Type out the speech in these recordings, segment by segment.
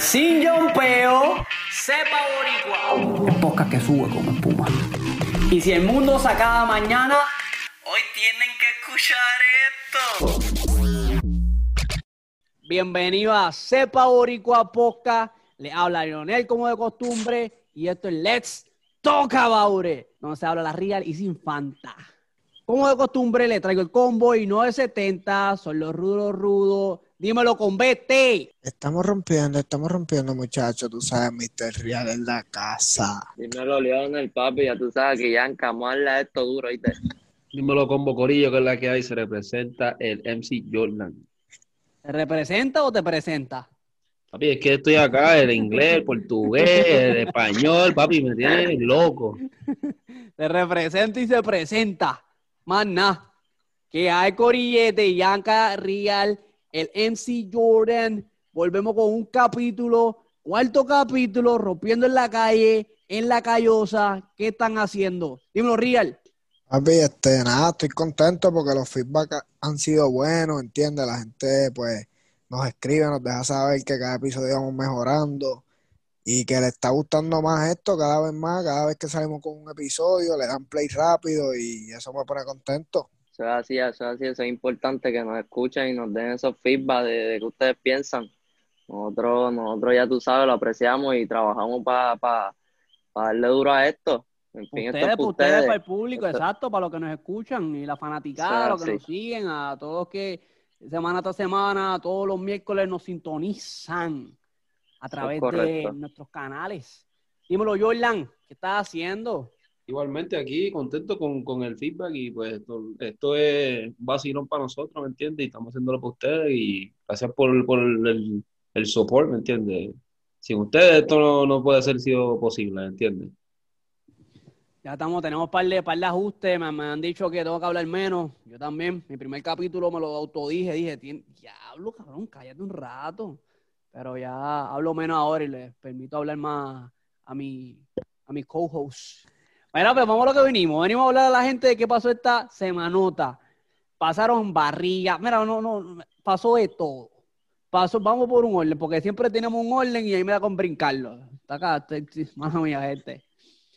sin yompeo, sepa boricua. El podcast que sube como espuma. Y si el mundo se acaba mañana, hoy tienen que escuchar esto. Bienvenido a Sepa Boricua Podcast. Le habla Lionel como de costumbre. Y esto es Let's Talk About It, donde se habla la real y sin fanta. Como de costumbre, le traigo el combo y 970. Son los rudos rudos. Dímelo con BT. Estamos rompiendo, estamos rompiendo, muchachos. Tú sabes, Mr. Real en la casa. Dímelo, Leonel, papi, ya tú sabes que ya encamarla esto duro, ¿viste? Dímelo con Bocorillo, que es la que hay, se representa el MC Jordan. ¿Te representa o te presenta? Papi, es que estoy acá, el inglés, el portugués, el español, papi, me tiene loco. Se representa y se presenta. Más nada. Que hay Corillete, Yanka Real, el MC Jordan. Volvemos con un capítulo, cuarto capítulo, rompiendo en la calle, en la callosa. ¿Qué están haciendo? Dímelo, Real. Papi, este, nada, estoy contento porque los feedback han sido buenos, ¿entiendes? La gente, pues, nos escribe, nos deja saber que cada episodio vamos mejorando y que le está gustando más esto cada vez más, cada vez que salimos con un episodio, le dan play rápido y eso me pone contento. Eso es así, eso es así, eso es importante que nos escuchen y nos den esos feedback de, de que ustedes piensan. Nosotros, nosotros ya tú sabes, lo apreciamos y trabajamos para darle duro a esto. En fin, esto es Ustedes, pa' para ustedes, para el ustedes. público, Esto- exacto, para los que nos escuchan y la fanaticada, Sí, los que sí. nos siguen, a todos que semana tras semana, todos los miércoles nos sintonizan a través de nuestros canales. Dímelo, Jordan, ¿qué estás haciendo? Igualmente aquí, contento con, con el feedback y pues esto, esto es vacilón para nosotros, ¿me entiendes? Y estamos haciéndolo para ustedes y gracias por, por el, el support, ¿me entiendes? Sin ustedes esto no, no puede ser sido posible, ¿me entiendes? Ya estamos, tenemos par de, par ajustes, me, me han dicho que tengo que hablar menos, yo también, mi primer capítulo me lo autodije, dije, "Tien- diablo, cabrón, cállate un rato, pero ya hablo menos ahora y les permito hablar más a mi, a mis co-hosts. Bueno, pues vamos a lo que venimos, venimos a hablar a la gente de qué pasó esta semanota, pasaron barrigas, mira, no, no, pasó de todo, pasó, vamos por un orden, porque siempre tenemos un orden y ahí me da con brincarlo, está acá, mano mía, gente.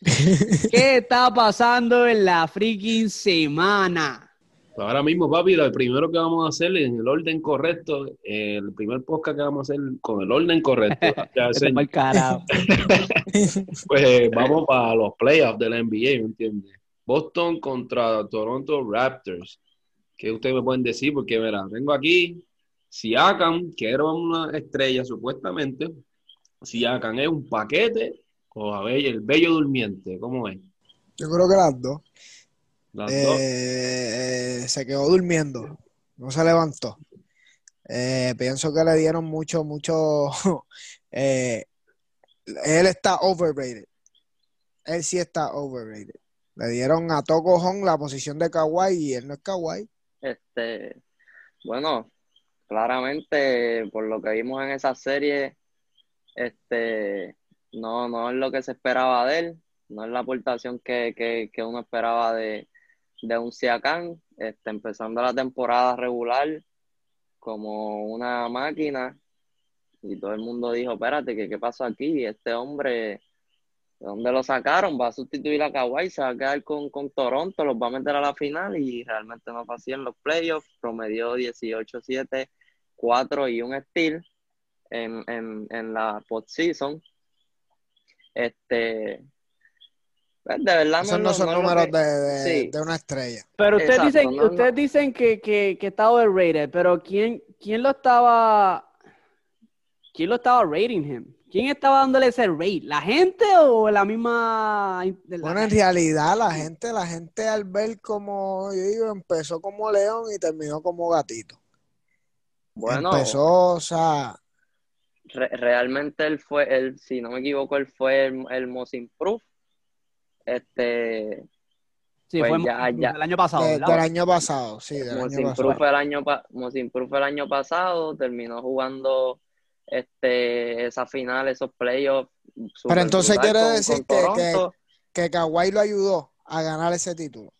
¿Qué está pasando en la freaking semana? Pues ahora mismo, papi, lo primero que vamos a hacer en el orden correcto, eh, el primer podcast que vamos a hacer con el orden correcto, carajo. pues vamos para los playoffs de la NBA, ¿me entiendes? Boston contra Toronto Raptors. ¿Qué ustedes me pueden decir? Porque, mira, tengo aquí Siakam, que era una estrella supuestamente. Siakam es un paquete o a ver, el bello durmiente, ¿cómo es? Yo creo que las dos. Eh, eh, se quedó durmiendo, no se levantó. Eh, pienso que le dieron mucho, mucho. eh, él está overrated. Él sí está overrated. Le dieron a Toko Hong la posición de Kawhi y él no es Kawhi. Este, bueno, claramente por lo que vimos en esa serie, este, no, no es lo que se esperaba de él, no es la aportación que, que, que uno esperaba de, de un Siakam, este, empezando la temporada regular como una máquina y todo el mundo dijo, espérate, ¿qué, qué pasó aquí? Este hombre, ¿de dónde lo sacaron? Va a sustituir a Kawhi, se va a quedar con, con Toronto, los va a meter a la final y realmente no fue así en los playoffs, promedió 18-7, 4 y un steal en, en, en la postseason. Este, de verdad Esos no, son no números que- de, de- sí. de una estrella. Pero ustedes Exacto, dicen, no, no. ustedes dicen que, que, que está overrated, pero ¿quién, quién lo estaba quién lo estaba rating him? ¿Quién estaba dándole ese rate? ¿La gente o la misma la- Bueno, en realidad la gente, la gente al ver como, yo digo, empezó como león y terminó como gatito. Bueno, Empezó, o sea, re- realmente él fue, él, si no me equivoco, él fue el, el most improved. Este, Sí, pues fue ya- ya. el año pasado, de- del año pasado, sí, del Most año improved pasado. fue el año, pa- Most improved fue el año pasado, terminó jugando este, esa final, esos playoffs. Pero entonces quiere con- decir con que, que, que Kawhi lo ayudó a ganar ese título.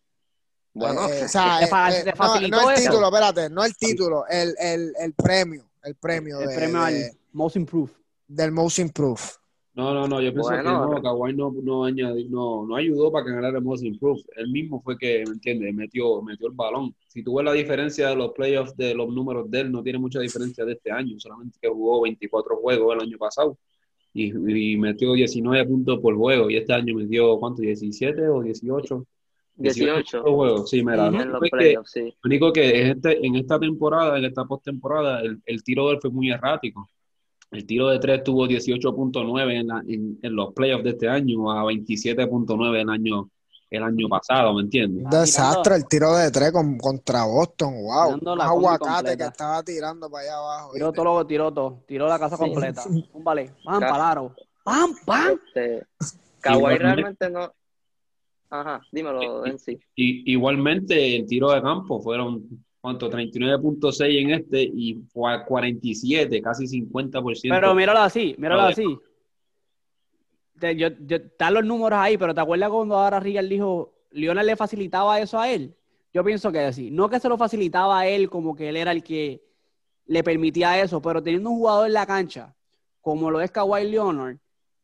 Bueno, Eh, o sea, eh, eh, no, el eso. título, espérate, no el título, el, el, el premio, el premio el de, premio de- al Most Improved. del Most Improved. No, no, no, yo pienso Bueno, que no, Kawhi no, no, añadi- no, no ayudó para que ganara el Most Improved. Él mismo fue que, ¿me entiendes? Metió, metió el balón. Si tú ves la diferencia de los playoffs de los números de él, no tiene mucha diferencia de este año, solamente que jugó 24 juegos el año pasado y, y metió 19 puntos por juego y este año metió, ¿cuánto? ¿17 o 18? 18 por juego, sí, mira, Ujú. lo sí. único que en, este, en esta temporada, en esta postemporada, el, el tiro de él fue muy errático. El tiro de tres tuvo 18.9 en, la- en, en los playoffs de este año a 27.9 el año, el año pasado, ¿me entiendes? Un desastre el tiro de tres con- contra Boston. Wow. Un aguacate completa. que estaba tirando para allá abajo. Tiró todo lo tiró todo. Tiró la casa Sí. completa. Un vale. Pam, palaro. Pam, pam. Este, Kawhi Igualmente- realmente no. Ajá, dímelo, en sí. Y, igualmente, el tiro de campo fueron, ¿cuánto? 39.6 en este y fue a 47, casi 50%. Pero míralo así, míralo así. Te- yo, yo- están los números ahí, pero ¿te acuerdas cuando ahora Rigal dijo, Lionel le facilitaba eso a él? Yo pienso que sí. No que se lo facilitaba a él como que él era el que le permitía eso, pero teniendo un jugador en la cancha, como lo es Kawhi Leonard,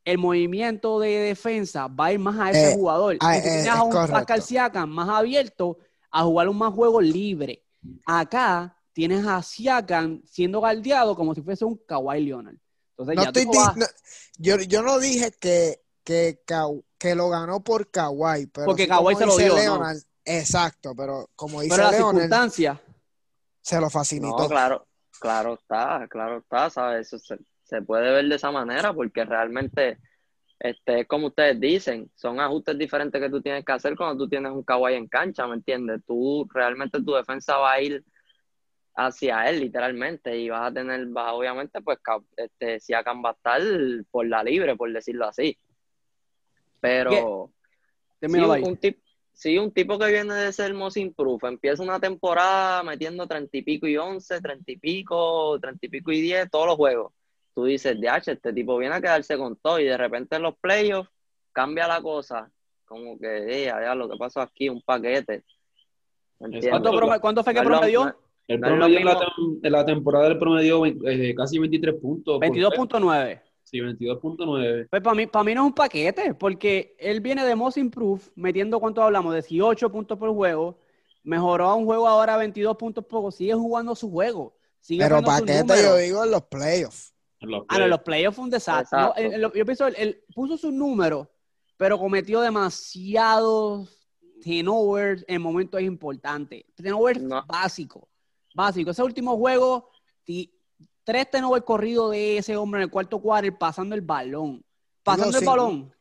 el movimiento de defensa va a ir más a ese Eh, jugador. ah, eh, tienes es a un correcto. Pascal Siakam más abierto a jugar un más juego libre. Acá tienes a Siakam siendo guardiado como si fuese un Kawhi Leonard. Entonces No ya estoy no vas- di- no- yo, yo no dije que, que, que lo ganó por Kawhi, pero Porque sí Kawhi se lo dio, ¿no? Leonard, Exacto, pero como dice pero las Leonard, circunstancias. se lo facilitó. No, claro, claro está, claro está, ¿sabes? Eso se, se puede ver de esa manera porque realmente, este, es como ustedes dicen, son ajustes diferentes que tú tienes que hacer cuando tú tienes un Kawhi en cancha, ¿me entiendes? Tú, realmente tu defensa va a ir hacia él, literalmente, y vas a tener, vas, obviamente, pues, este, Siakam va a estar por la libre, por decirlo así. Pero... Sí, Termínalo ahí. un, tip- sí, un tipo que viene de ser most improve, empieza una temporada metiendo treinta y pico y once, treinta y pico, treinta y pico y diez, todos los juegos. Tú dices, DH, este tipo viene a quedarse con todo y de repente en los playoffs cambia la cosa. Como que, eh, ya lo que pasó aquí, un paquete. ¿Cuánto, fue que No promedió? no- El promedio en la, en temporada del promedio eh, casi 23 puntos. por juego. 22.9. Sí, 22.9. Pues para mí, para mí no es un paquete, porque él viene de Most Improve, metiendo cuánto hablamos, 18 puntos por juego, mejoró a un juego ahora 22 puntos por juego, sigue jugando su juego, sigue pero paquete yo digo en los playoffs. Los Ah, no, los playoffs fue un desastre. No, yo pienso, él, él puso sus números, pero cometió demasiados turnovers en momentos importantes. Turnovers No. básicos. Básico. Ese último juego, ti- tres turnovers corridos de ese hombre en el cuarto quarter pasando el balón. Pasando el balón.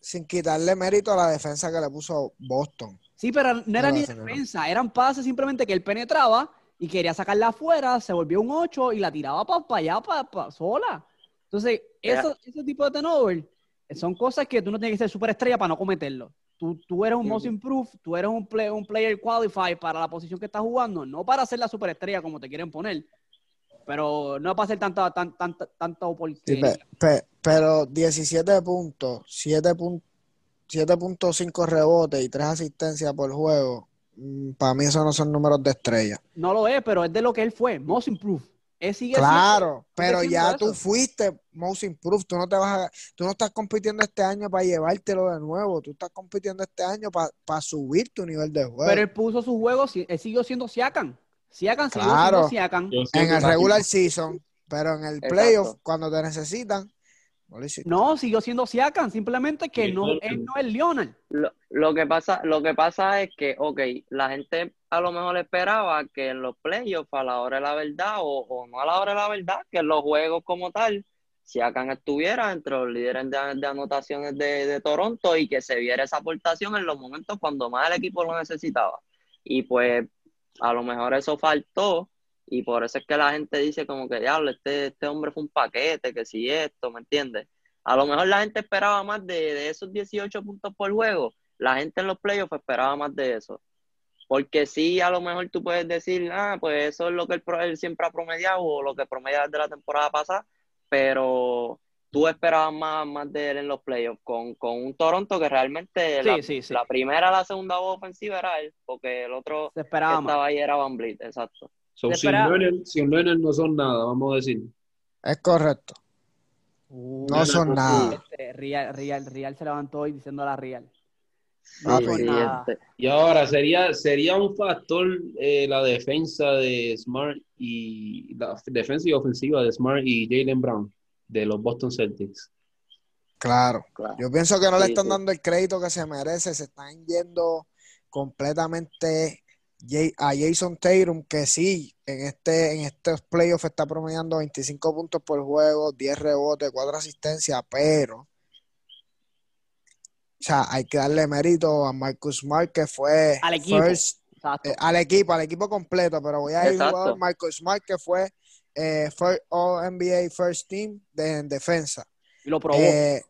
Sin quitarle mérito a la defensa que le puso Boston. Sí, pero no era No, ni defensa, eran pases simplemente que él penetraba y quería sacarla afuera, se volvió un 8 y la tiraba para allá, para sola. Entonces, eso, ese tipo de turnover son cosas que tú no tienes que ser superestrella para no cometerlo. Tú, tú eres un most Ujú. improved, tú eres un, play- un player qualified para la posición que estás jugando, no para ser la superestrella como te quieren poner, pero no para hacer tanta, tan, tanta, tanta Sí, oportunidad. pe- pe- pero 17 puntos, 7 pun- 7.5 rebotes y 3 asistencias por juego. Para mí esos no son números de estrella. No lo es, pero es de lo que él fue, most improved. Él sigue siendo- Claro, pero siendo ya eso. tú fuiste most improved, tú no te vas a, tú no estás compitiendo este año para llevártelo de nuevo, tú estás compitiendo este año para subir tu nivel de juego. Pero él puso su juego, él siguió siendo Siakam. Siakam siguió Claro. siendo Siakam. Yo en el regular season, pero en el Exacto. playoff, cuando te necesitan, no siguió siendo Siakam, simplemente que Sí, no, él no es Leonard. Lo, lo que pasa, lo que pasa es que, ok, la gente a lo mejor esperaba que en los playoffs, a la hora de la verdad, o, o no a la hora de la verdad, que en los juegos como tal, Siakam estuviera entre los líderes de, de anotaciones de, de Toronto y que se viera esa aportación en los momentos cuando más el equipo lo necesitaba. Y pues, a lo mejor eso faltó, y por eso es que la gente dice como que, diablo, este, este hombre fue un paquete, que si esto, ¿me entiendes? A lo mejor la gente esperaba más de, de esos 18 puntos por juego. La gente en los playoffs esperaba más de eso. Porque sí, a lo mejor tú puedes decir, ah, pues eso es lo que él, él siempre ha promediado o lo que promedia desde la temporada pasada, pero tú esperabas más, más de él en los playoffs con, con un Toronto que realmente Sí, la, sí, sí. la primera, la segunda voz ofensiva era él, porque el otro que estaba ahí era Van Vliet, exacto. So, sin, Leonard no son nada, vamos a decir. Es correcto. No son nada. Este, Real, Real, Real se levantó hoy diciendo a la Real. No, sí, pues nada. Y ahora, ¿sería, sería un factor eh, la defensa de Smart y la defensa y ofensiva de Smart y Jalen Brown de los Boston Celtics? Claro. claro. Yo pienso que no le están sí. dando el crédito que se merece, se están yendo completamente a Jason Tatum, que sí, en este en estos playoffs está promediando 25 puntos por juego, 10 rebotes, 4 asistencias, pero o sea, hay que darle mérito a Marcus Smart, que fue Al equipo. first- eh, al equipo, al equipo completo, pero voy a ir jugador Marcus Smart, que fue eh, first All NBA First Team de, en defensa. y lo probó. Eh,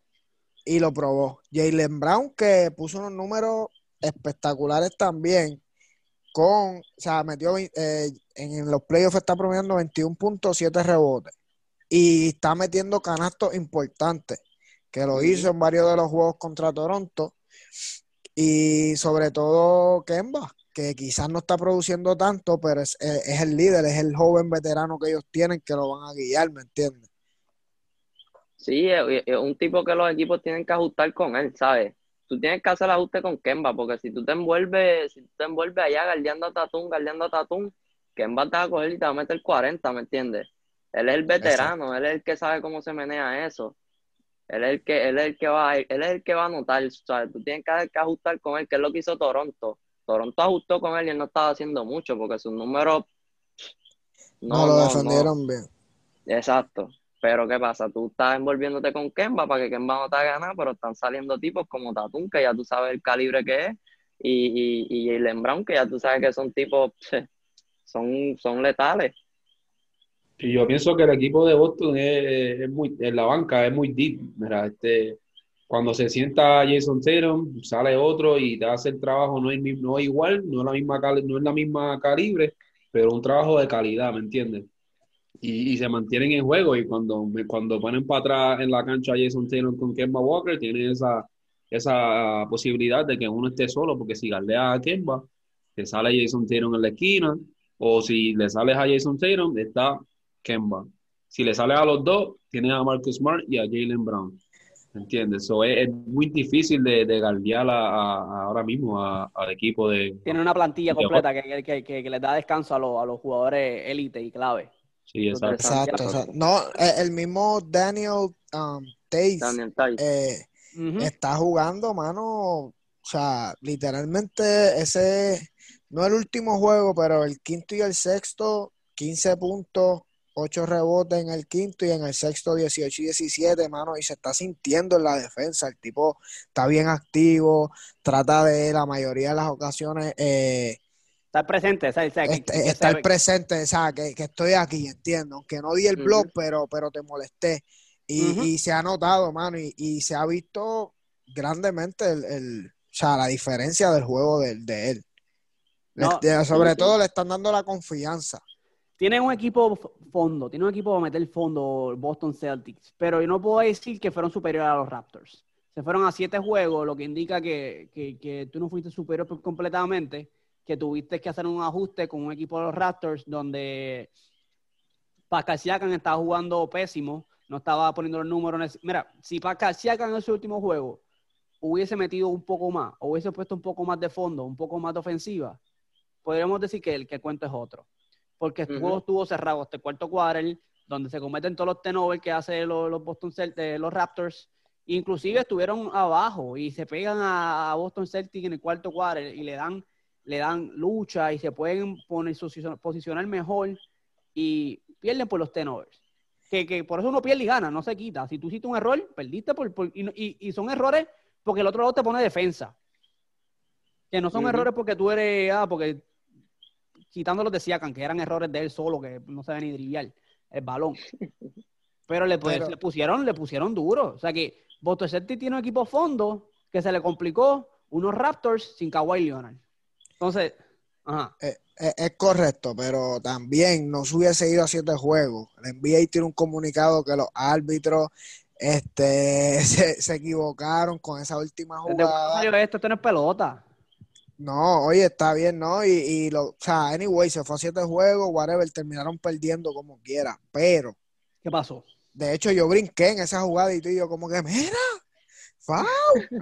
y lo probó. Jalen Brown, que puso unos números espectaculares también, con, o sea, metió eh, en los playoffs está promediando 21.7 rebotes y está metiendo canastos importantes, que lo hizo en varios de los juegos contra Toronto y sobre todo Kemba, que quizás no está produciendo tanto, pero es, es- es el líder, es el joven veterano que ellos tienen que lo van a guiar, ¿me entiendes? Sí, es un tipo que los equipos tienen que ajustar con él, ¿sabes? Tú tienes que hacer el ajuste con Kemba, porque si tú te envuelves, si tú te envuelves allá galdeando a Tatum, galdeando a Tatum, Kemba te va a coger y te va a meter 40, ¿me entiendes? Él es el veterano, él es el que sabe cómo se menea eso. Él es el que, él es el que va, él es el que va a anotar, ¿sabes? Tú tienes que, que ajustar con él, que es lo que hizo Toronto. Toronto ajustó con él y él no estaba haciendo mucho, porque sus números No, lo defendieron bien. Exacto. Pero ¿qué pasa? Tú estás envolviéndote con Kemba para que Kemba no te haga nada, pero están saliendo tipos como Tatum, que ya tú sabes el calibre que es, y, y, y Jaylen Brown, que ya tú sabes que son tipos, son, son letales. Y yo pienso que el equipo de Boston es, es muy, en la banca es muy deep. Mira, este, cuando se sienta Jason Tatum, sale otro y te hace el trabajo, no es, no es igual, no es la misma no es la misma calibre, pero un trabajo de calidad, ¿me entiendes? Y, y se mantienen en juego y cuando, cuando ponen para atrás en la cancha a Jason Tatum con Kemba Walker, tienen esa, esa posibilidad de que uno esté solo, porque si galdea a Kemba, te sale Jason Tatum en la esquina, o si le sales a Jason Tatum, está Kemba. Si le sales a los dos, tienes a Marcus Smart y a Jalen Brown. ¿Entiendes? So, es, es muy difícil de, de galdear a- ahora mismo a- al equipo de... Tiene una plantilla de completa que, que, que, que les da descanso a los, a los jugadores élite y clave. Sí, exacto. Exacto, exacto. No, eh, el mismo Daniel um, Tays, Daniel Tice. eh, está jugando, mano. O sea, literalmente ese no el último juego, pero el quinto y el sexto, 15 puntos, 8 rebotes en el quinto y en el sexto 18 y 17, mano, y se está sintiendo en la defensa. El tipo está bien activo, trata de la mayoría de las ocasiones eh, Estar presente, o sea, que- est- que se estar presente, o sea, que, que estoy aquí, entiendo, aunque no di el blog, pero, pero te molesté. Y, se ha notado, mano, y, y se ha visto grandemente el, el- o sea, la diferencia del juego de, de él. No, sobre sí, sí. todo le están dando la confianza. Tienen un equipo fondo, tiene un equipo para meter fondo Boston Celtics, pero yo no puedo decir que fueron superiores a los Raptors. Se fueron a siete juegos, lo que indica que, que, que tú no fuiste superior completamente, que tuviste que hacer un ajuste con un equipo de los Raptors donde Pascal Siakam estaba jugando pésimo, no estaba poniendo los números. Mira, si Pascal Siakam en ese último juego hubiese metido un poco más, hubiese puesto un poco más de fondo, un poco más de ofensiva, podríamos decir que el que cuento es otro porque juego estuvo cerrado el cuarto quarter, donde se cometen todos los turnovers que hace los, los Boston Celtics, los Raptors, inclusive estuvieron abajo y se pegan a, a Boston Celtics en el cuarto quarter y le dan, le dan lucha y se pueden poner, posicionar, mejor y pierden por los turnovers. Que, que por eso uno pierde y gana, no se quita. Si tú hiciste un error, perdiste por, por- y, y- son errores porque el otro lado te pone defensa. Que no son errores porque tú eres, ah, porque quitando los de Siakam, que eran errores de él solo, que no sabe ni driviar el balón. Pero le, pues, Pero- le pusieron, le pusieron duro. O sea que Boston Celtics tiene un equipo fondo que se le complicó unos Raptors sin Kawhi Leonard. Entonces, ajá. Eh, eh, es correcto, pero también no se hubiese ido a siete juegos. El NBA tiene un comunicado que los árbitros este, se, se equivocaron con esa última ¿Desde cuándo jugada. esto? Esto no es pelota. No, oye, está bien, ¿no? Y, y lo, o sea, anyway, se fue a siete juegos, whatever, terminaron perdiendo como quiera. Pero ¿Qué pasó? de hecho, yo brinqué en esa jugada y tú y yo como que, mira, foul,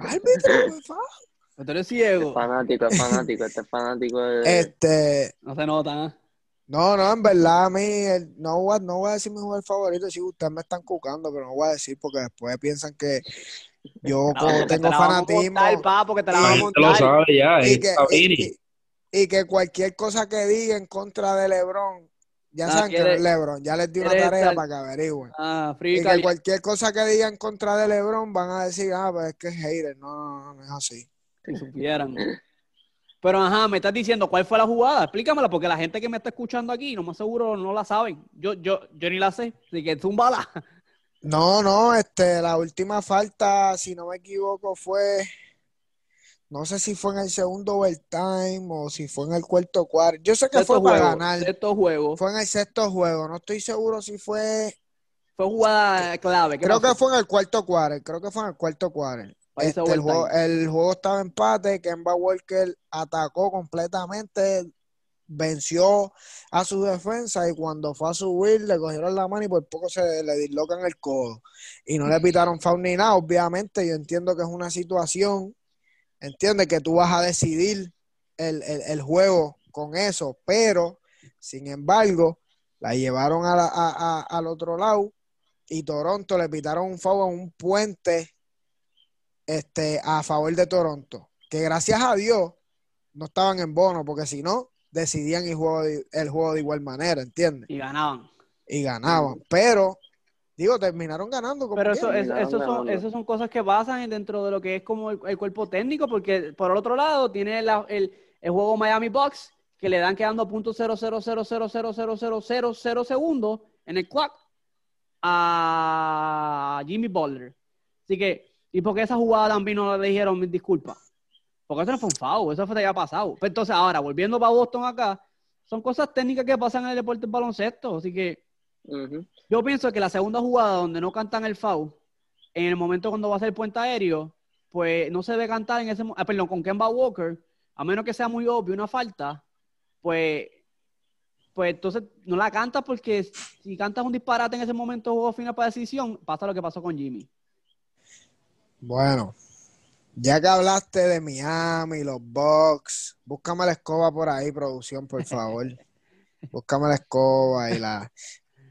árbitro, foul. Tú eres Es ciego. fanático, es fanático, este es fanático de... Este, No se nota, ¿eh? no, no, en verdad a mí, el- no, voy a- no voy a decir mi jugador favorito, si ustedes me están cucando, pero no voy a decir porque después piensan que yo No, como porque te tengo a fanatismo montar, pa, porque te la vamos a gente lo montar. sabe ya, y que, y, Sabini. y- y que cualquier cosa que diga en contra de LeBron, ya Ah, saben que no es LeBron, ya les di una tarea estar- para que averigüen. Ah, Y que cualquier cosa que diga en contra de LeBron van a decir, ah, pues es que es hater. No, no, no, no es así. Si supieran. Pero ajá, me estás diciendo cuál fue la jugada. Explícamela, porque la gente que me está escuchando aquí, no más seguro no la saben. Yo, yo, yo ni la sé. Así que zúmbala. No, no, este, la última falta, si no me equivoco, fue, no sé si fue en el segundo overtime o si fue en el cuarto cuarto. Yo sé que Sexto fue para juego. ganar. Sexto juego. Fue en el sexto juego. No estoy seguro si fue. Fue jugada clave. ¿Qué Creo pasó? que fue en el cuarto cuarto. Creo que fue en el cuarto cuarto. Este, el, juego, el juego estaba empate. Kemba Walker atacó completamente. Venció a su defensa y cuando fue a subir le cogieron la mano y por poco se le dislocan el codo. Y no le pitaron foul ni nada. Obviamente, yo entiendo que es una situación. Entiende que tú vas a decidir el, el- el juego con eso, pero sin embargo, la llevaron a la- a- a- al otro lado y Toronto le pitaron un foul a un puente este, a favor de Toronto. Que gracias a Dios no estaban en bono, porque si no, decidían el juego de, el juego de igual manera, ¿entiendes? Y ganaban. Y ganaban. Pero, digo, terminaron ganando como Pero eso, eso, Ganaron eso son, eso son cosas que pasan dentro de lo que es como el, el cuerpo técnico, porque por el otro lado tiene la- el, el juego Miami Bucks, que le dan quedando punto cero cero cero cero cero cero cero cero cero segundos en el clock a Jimmy Butler. Así que, ¿y por qué esa jugada también no le dijeron mis disculpas? Porque eso no fue un foul, eso fue ya pasado. Pero entonces, ahora, volviendo para Boston acá, son cosas técnicas que pasan en el deporte del baloncesto. Así que yo pienso que la segunda jugada donde no cantan el foul, en el momento cuando va a ser puente aéreo, pues no se debe cantar en ese momento, perdón, con Kemba Walker, a menos que sea muy obvio una falta, pues, pues entonces no la cantas porque si cantas un disparate en ese momento juego final para decisión, pasa lo que pasó con Jimmy. Bueno, ya que hablaste de Miami, los Bucks, búscame la escoba por ahí, producción, por favor. Búscame la escoba y la.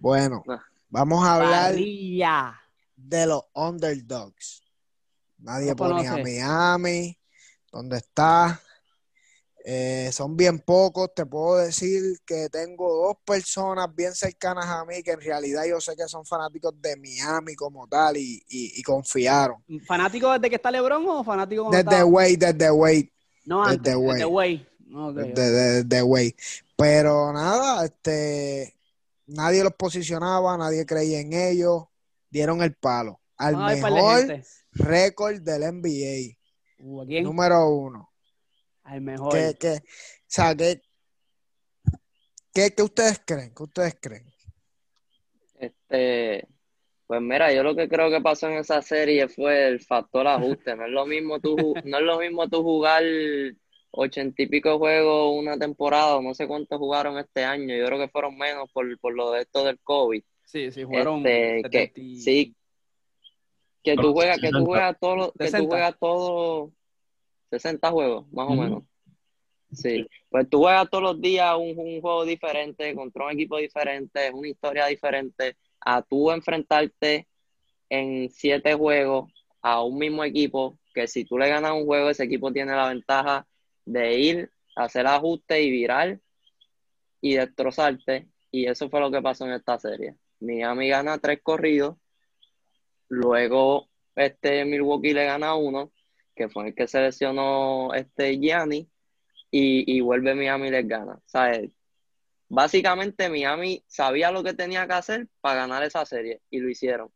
Bueno, vamos a hablar de los underdogs. Nadie ponía a. Miami. ¿Dónde está? Eh, son bien pocos. Te puedo decir que tengo dos personas bien cercanas a mí que en realidad yo sé que son fanáticos de Miami como tal y, y- y confiaron. ¿Fanático desde que está LeBron o fanático Desde estaba- Wade, desde Wade. No, desde Wade. desde Wade. Ok, de, ok. de, de Wade. Pero nada, este, nadie los posicionaba, nadie creía en ellos, dieron el palo. Al mejor récord del NBA, Uh, número uno. Al mejor. ¿Qué, qué, o sea, ¿qué, qué, qué ustedes creen? ¿Qué ustedes creen? Este, pues mira, yo lo que creo que pasó en esa serie fue el factor ajuste. No es lo mismo tú, no es lo mismo tú jugar ochenta y pico juegos una temporada, o no sé cuántos jugaron este año. Yo creo que fueron menos por, por lo de esto del COVID. Sí, sí, fueron Este, que 70 y- sí, que tú juegas, que tú 60. juegas todos los, que tú 60. juegas todos 60 juegos, más o menos. Sí, pues tú juegas todos los días un, un juego diferente, contra un equipo diferente, una historia diferente, a tú enfrentarte en siete juegos a un mismo equipo, que si tú le ganas un juego, ese equipo tiene la ventaja de ir, hacer ajustes y virar y destrozarte. Y eso fue lo que pasó en esta serie. Miami gana tres corridos, luego este Milwaukee le gana uno, que fue el que seleccionó este Gianni, y, y vuelve Miami les gana. ¿Sabes? Básicamente Miami sabía lo que tenía que hacer para ganar esa serie y lo hicieron.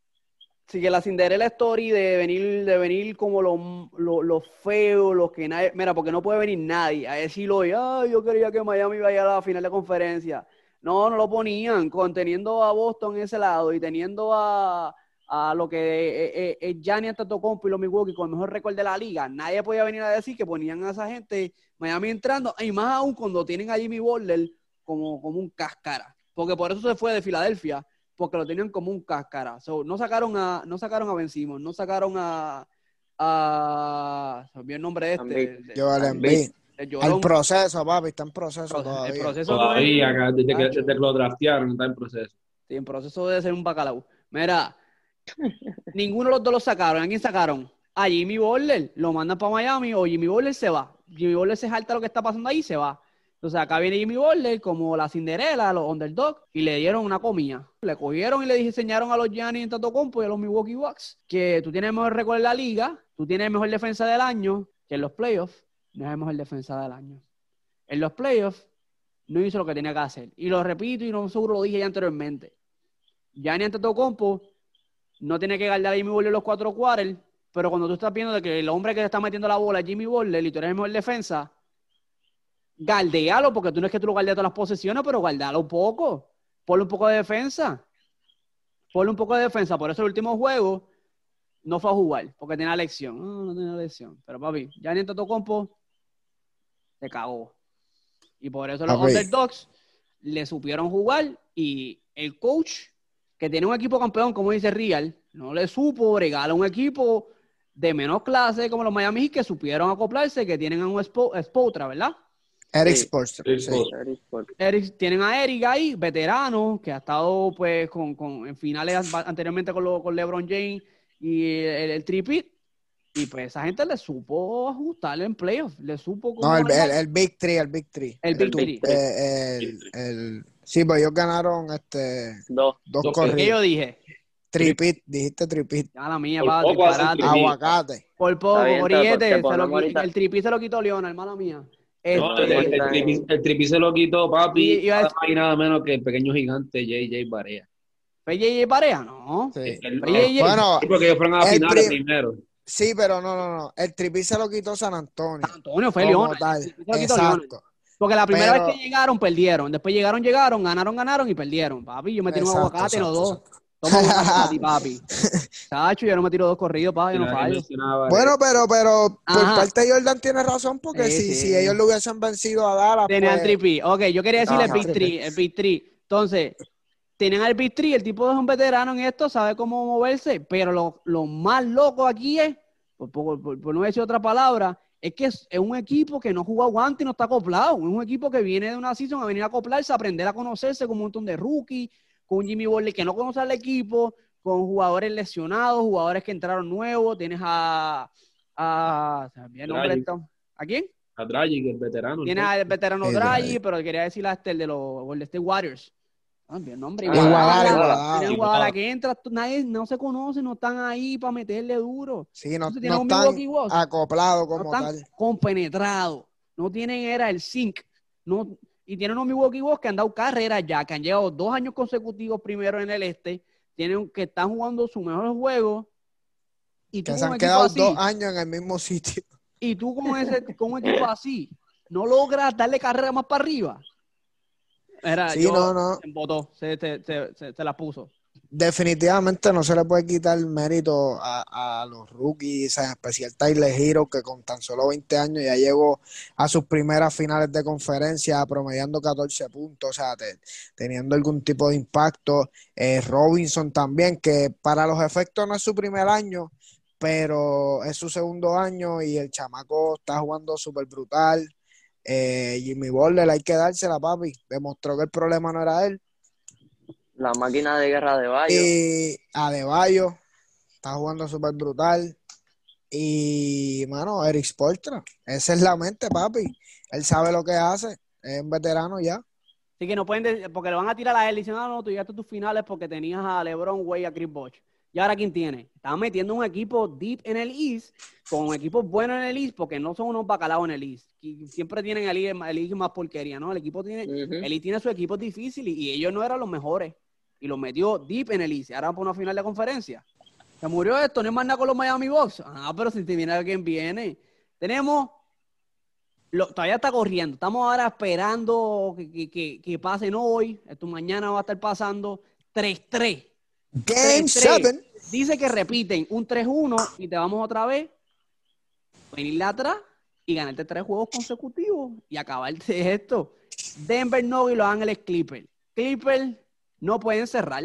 Sí, que la Cinderella Story de venir, de venir como lo, lo, lo feo, lo que nadie. Mira, porque no puede venir nadie a decirlo hoy, yo quería que Miami vaya a la final de conferencia. No, no lo ponían, con, teniendo a Boston en ese lado y teniendo a, a lo que eh, eh, es Gianni Antetokounmpo y los Milwaukee con el mejor récord de la liga. Nadie podía venir a decir que ponían a esa gente Miami entrando, y más aún cuando tienen a Jimmy Butler como, como un cáscara. Porque por eso se fue de Filadelfia, porque lo tenían como un cáscara. So, no sacaron a, no sacaron a Ben no sacaron a, a se me olvidó el nombre de este, de- el proceso, papi, está en proceso Proce- el todavía. proceso Todavía, todavía- acá, desde, que, desde que lo draftearon, está en proceso. Sí, en proceso de ser un bacalao. Mira, ninguno de los dos lo sacaron. ¿A quién sacaron? A Jimmy Butler. Lo mandan para Miami o Jimmy Butler se va. Jimmy Butler se salta lo que está pasando ahí y se va. Entonces acá viene Jimmy Butler como la Cinderella, los underdogs, y le dieron una comida. Le cogieron y le enseñaron a los Giannis en Compo y a los Milwaukee Bucks que tú tienes el mejor récord en la liga, tú tienes mejor defensa del año, que en los playoffs no es mejor defensa del año. En los playoffs no hizo lo que tenía que hacer. Y lo repito y no seguro lo dije ya anteriormente. Gianni Antetokounmpo no tiene que guardar a Jimmy Butler los cuatro quarters, pero cuando tú estás viendo de que el hombre que te está metiendo la bola es Jimmy Butler y tú eres el mejor defensa, galdealo, porque tú no es que tú lo galdeas todas las posesiones, pero guardalo un poco. Ponle un poco de defensa. Ponle un poco de defensa. Por eso el último juego no fue a jugar, porque tenía lección. No, no tenía lección. Pero papi, Gianni Antetokounmpo se cagó. Y por eso los underdogs le supieron jugar y el coach que tiene un equipo campeón, como dice Real, no le supo bregar a un equipo de menos clase como los Miami Heat que supieron acoplarse, que tienen a un Spo- Spotra, ¿verdad? Eric Sí. Spoelstra, Eric sí. Eric tienen a Eric ahí, veterano, que ha estado pues con, con- en finales an- anteriormente con, lo- con LeBron James y el, el tripit. Y pues esa gente le supo ajustar en playoffs, le supo cómo No, el, el, el Big Three, el Big Three. El Big Three. eh, el, el- sí, pues ellos ganaron este, Dos. dos Dos ¿Qué yo dije? Tripit, dijiste tripit. Ya la mía, Por pa, poco hace disparate. tripit. Aguacate. Por poco, bien, se lo el tripit se lo quitó Leona, hermana mía. No, Este, el, el, el tripi, el tripi se lo quitó, papi. Y- a nada más y nada menos que el pequeño gigante JJ Barea. ¿Fue JJ Pareja? No. Sí. Bueno, Sí, porque ellos fueron a la el final pri- primero. sí, pero no, no, no. El tripit se lo quitó San Antonio. Antonio fue tripit Leona. Exacto. Porque la primera Pero- vez que llegaron, perdieron. Después llegaron, llegaron, ganaron, ganaron y perdieron. Papi, yo me tiro un Exacto, aguacate en los dos. exacto. Toma un aguacate papi. Tacho, yo no me tiro dos corridos, papi, yo no fallo. Bueno, pero, pero por Ajá. parte de Jordan tiene razón, porque Sí, si, sí. si ellos lo hubiesen vencido a Dallas, Tenían pues, el tripi. Ok, yo quería decirle el Ajá. Big el Big Three. Entonces, tienen al Big el tipo es un veterano en esto, sabe cómo moverse, pero lo, lo más loco aquí es, por, por- por- por no decir otra palabra, es que es, es un equipo que no juega guante y no está acoplado. Es un equipo que viene de una season a venir a acoplarse, a aprender a conocerse con un montón de rookies, con un Jimmy Butler que no conoce al equipo, con jugadores lesionados, jugadores que entraron nuevos. Tienes a. a se me olvidó el nombre de Dragic. esto. ¿A quién? A Dragic, el veterano. Tiene ¿no? al veterano Draghi, Dragic. pero quería decir hasta el de los Golden State Warriors. Ah, bien, nombre. Ah, Iguodala. Iguodala que entra, nadie, no se conoce, no están ahí para meterle duro. sí, no, Entonces no están acoplados no como están tal. compenetrados, no tienen era el zinc, no, y tienen unos Milwaukee Bucks que han dado carrera ya, que han llegado dos años consecutivos primero en el este, tienen que están jugando su mejor juego. Y tú Que se han quedado así, dos años en el mismo sitio. y tú con, ese, con un equipo así, no logras darle carrera más para arriba. Era, Sí, yo- no, no. se embotó, se, se, se, se- se la puso. Definitivamente no se le puede quitar mérito a, a los rookies, en especial Tyler Hero, que con tan solo 20 años ya llegó a sus primeras finales de conferencia promediando 14 puntos, o sea, te- teniendo algún tipo de impacto. Eh, Robinson también, que para los efectos no es su primer año, pero es su segundo año y el chamaco está jugando súper brutal. Eh, Jimmy Butler hay que dársela, papi. Demostró que el problema no era él. La máquina de guerra de Bayo. Y Adebayo está jugando súper brutal. Y, mano, Eric Spoelstra. Esa es la mente, papi. Él sabe lo que hace. Es un veterano ya. Así que no pueden, de- porque le van a tirar a él y dicen, ah, no, tú llegaste a tus finales porque tenías a LeBron, Way, a Chris Bosh. ¿Y ahora quién tiene? Están metiendo un equipo deep en el East, con equipos buenos en el East, porque no son unos bacalaos en el East. Siempre tienen el East, el East más porquería, ¿no? El equipo tiene, el East tiene su equipo difícil y, y ellos no eran los mejores. Y los metió deep en el East. Ahora van por una final de conferencia. Se murió esto, no es más nada con los Miami Bucks. Ah, pero si te viene alguien viene. Tenemos lo- todavía está corriendo. Estamos ahora esperando que, que- que- que pasen hoy. Esto mañana va a estar pasando 3-3. Game 3-3. 7. Dice que repiten un 3-1 y te vamos otra vez. Venirle atrás y ganarte tres juegos consecutivos y acabarte esto. Denver Nuggets y Los Ángeles Clippers. Clippers no pueden cerrar.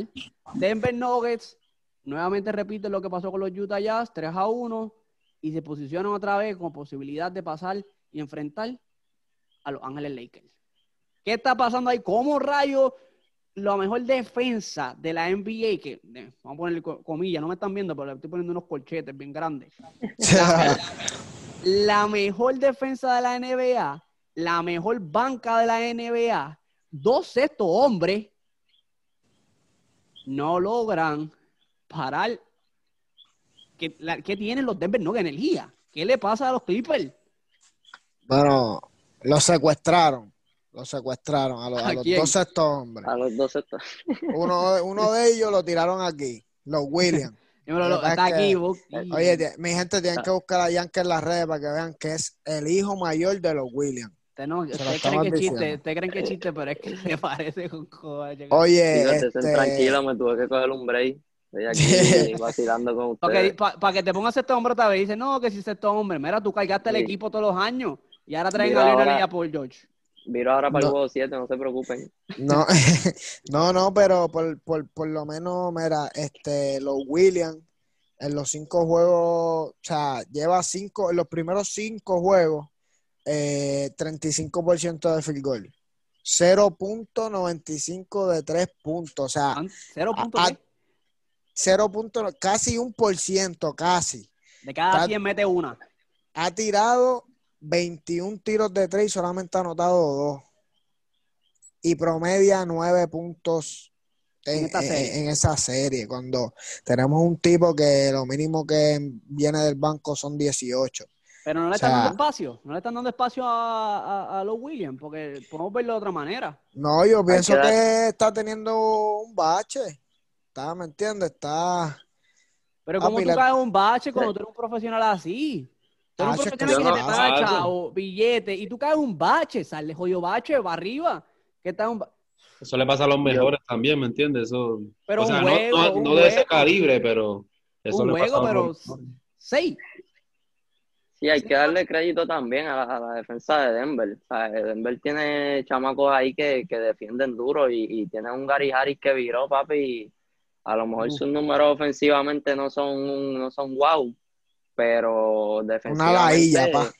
Denver Nuggets, nuevamente repito lo que pasó con los Utah Jazz, 3 a 1, y se posicionan otra vez con posibilidad de pasar y enfrentar a los Ángeles Lakers. ¿Qué está pasando ahí? ¿Cómo rayo la mejor defensa de la NBA, que eh, vamos a ponerle co- comillas, no me están viendo, pero le estoy poniendo unos colchetes bien grandes. La mejor defensa de la NBA, la mejor banca de la NBA, dos sextos hombres no logran parar. ¿Qué, la- qué tienen los Denver Nuggets? Energía. ¿Qué le pasa a los Clippers? Bueno, los secuestraron. Los secuestraron a los, a ¿A los dos estos hombres. A los dos estos. Uno, uno de ellos lo tiraron aquí, los Williams. Dímelo, Lo está es aquí. que- vos- Oye, mi gente tienen que buscar a Yankee en las redes para que vean que es el hijo mayor de los Williams. Usted no, lo ustedes creen que es chiste, ustedes creen que es chiste, pero es que se parece con cojones. Oye, este, tranquilos, me tuve que coger un break. Estoy aquí vacilando con Para que, ustedes. pa- pa' que te pongas este hombre otra vez, dice, no, que si este hombre, mira, tú cargaste el equipo todos los años y ahora traen a ahora. y a Paul George. Viro ahora para No. el juego 7, no se preocupen. no, no, no, pero por, por, por lo menos, mira, este, los Williams en los cinco juegos, o sea, lleva cinco, en los primeros cinco juegos, eh, 35% de field goal, 0.95 de tres puntos, o sea, Han- Cero a- a- ¿qué? 0. punto- casi un por ciento, casi. de cada ta- 100 mete una. Ha tirado 21 tiros de tres y solamente ha anotado dos. Y promedia 9 puntos en, En esta en- serie. en esa serie. Cuando tenemos un tipo que lo mínimo que viene del banco son 18. Pero no le O están sea- dando espacio, no le están dando espacio a, a- a los Williams, porque podemos verlo de otra manera. No, yo pienso que está teniendo un bache. Está, ¿me entiendes? Está. Pero como tú caes un bache cuando tú eres un profesional así? Tú eres un que profesional que te chavo, billete, y tú caes un bache, sale jodido bache, va arriba. ¿Qué tal un Eso le pasa a los mejores también, ¿me entiendes? Eso, Pero o sea, un no- juego, no, un no de ese calibre, pero eso Un le pasa juego, a los pero seis. Sí, hay que darle crédito también a la, a la defensa de Denver. O sea, Denver tiene chamacos ahí que, que defienden duro y, y tiene un Gary Harris que viró, papi. Y a lo mejor sus números ofensivamente no son, no son wow, pero Una defensivamente, ladilla, pa.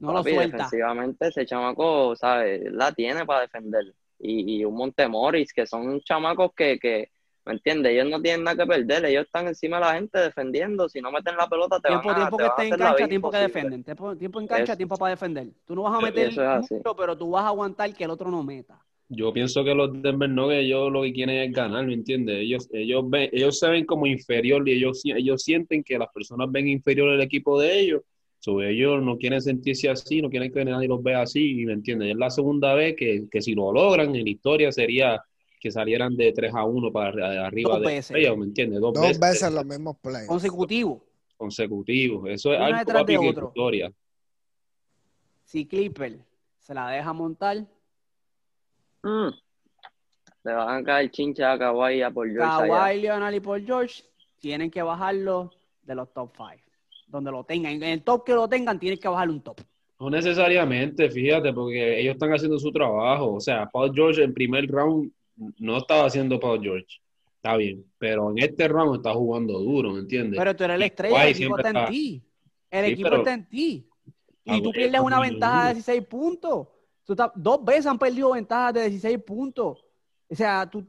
No lo papi, suelta. defensivamente ese chamaco, ¿sabes? La tiene para defender. Y, y un Montemoris, que son chamacos que, que, ¿me entiendes? Ellos no tienen nada que perder, ellos están encima de la gente defendiendo. Si no meten la pelota, te Tiempo, van a, tiempo que van a esté en cancha, tiempo que imposible. defienden. Tiempo, tiempo en cancha, Es- tiempo para defender. Tú no vas a Eso meter es mucho, pero tú vas a aguantar que el otro no meta. Yo pienso que los Denver Nuggets, ellos lo que quieren es ganar, ¿me entiendes? Ellos, ellos, ven, ellos se ven como inferior y ellos, ellos sienten que las personas ven inferior el equipo de ellos. So, ellos no quieren sentirse así, no quieren que nadie los vea así, y ¿me entiendes? Es la segunda vez que, que si lo logran en la historia sería que salieran de 3 a 1 para arri- arriba Dos de veces. ellos, ¿me entiendes? Dos, Dos veces, veces los mismos plays. Consecutivo. consecutivos. Eso es Uno algo papi, de que otro. historia. Si Clipper se la deja montar, Mm. Le van a caer chincha a Kawhi y a Paul George. Kawhi, Leonard y Paul George tienen que bajarlo de los top 5. Donde lo tengan. En el top que lo tengan, tienen que bajarle un top. No necesariamente, fíjate, porque ellos están haciendo su trabajo. O sea, Paul George en primer round no estaba haciendo Paul George. Está bien, pero en este round está jugando duro, ¿me entiendes? Pero tú eres la estrella, Kawhi el equipo está en ti. El Sí, equipo pero- está en ti. Ah, Y tú bueno, pierdes una ventaja de no. 16 puntos. Tú dos veces han perdido ventajas de 16 puntos. O sea, tú,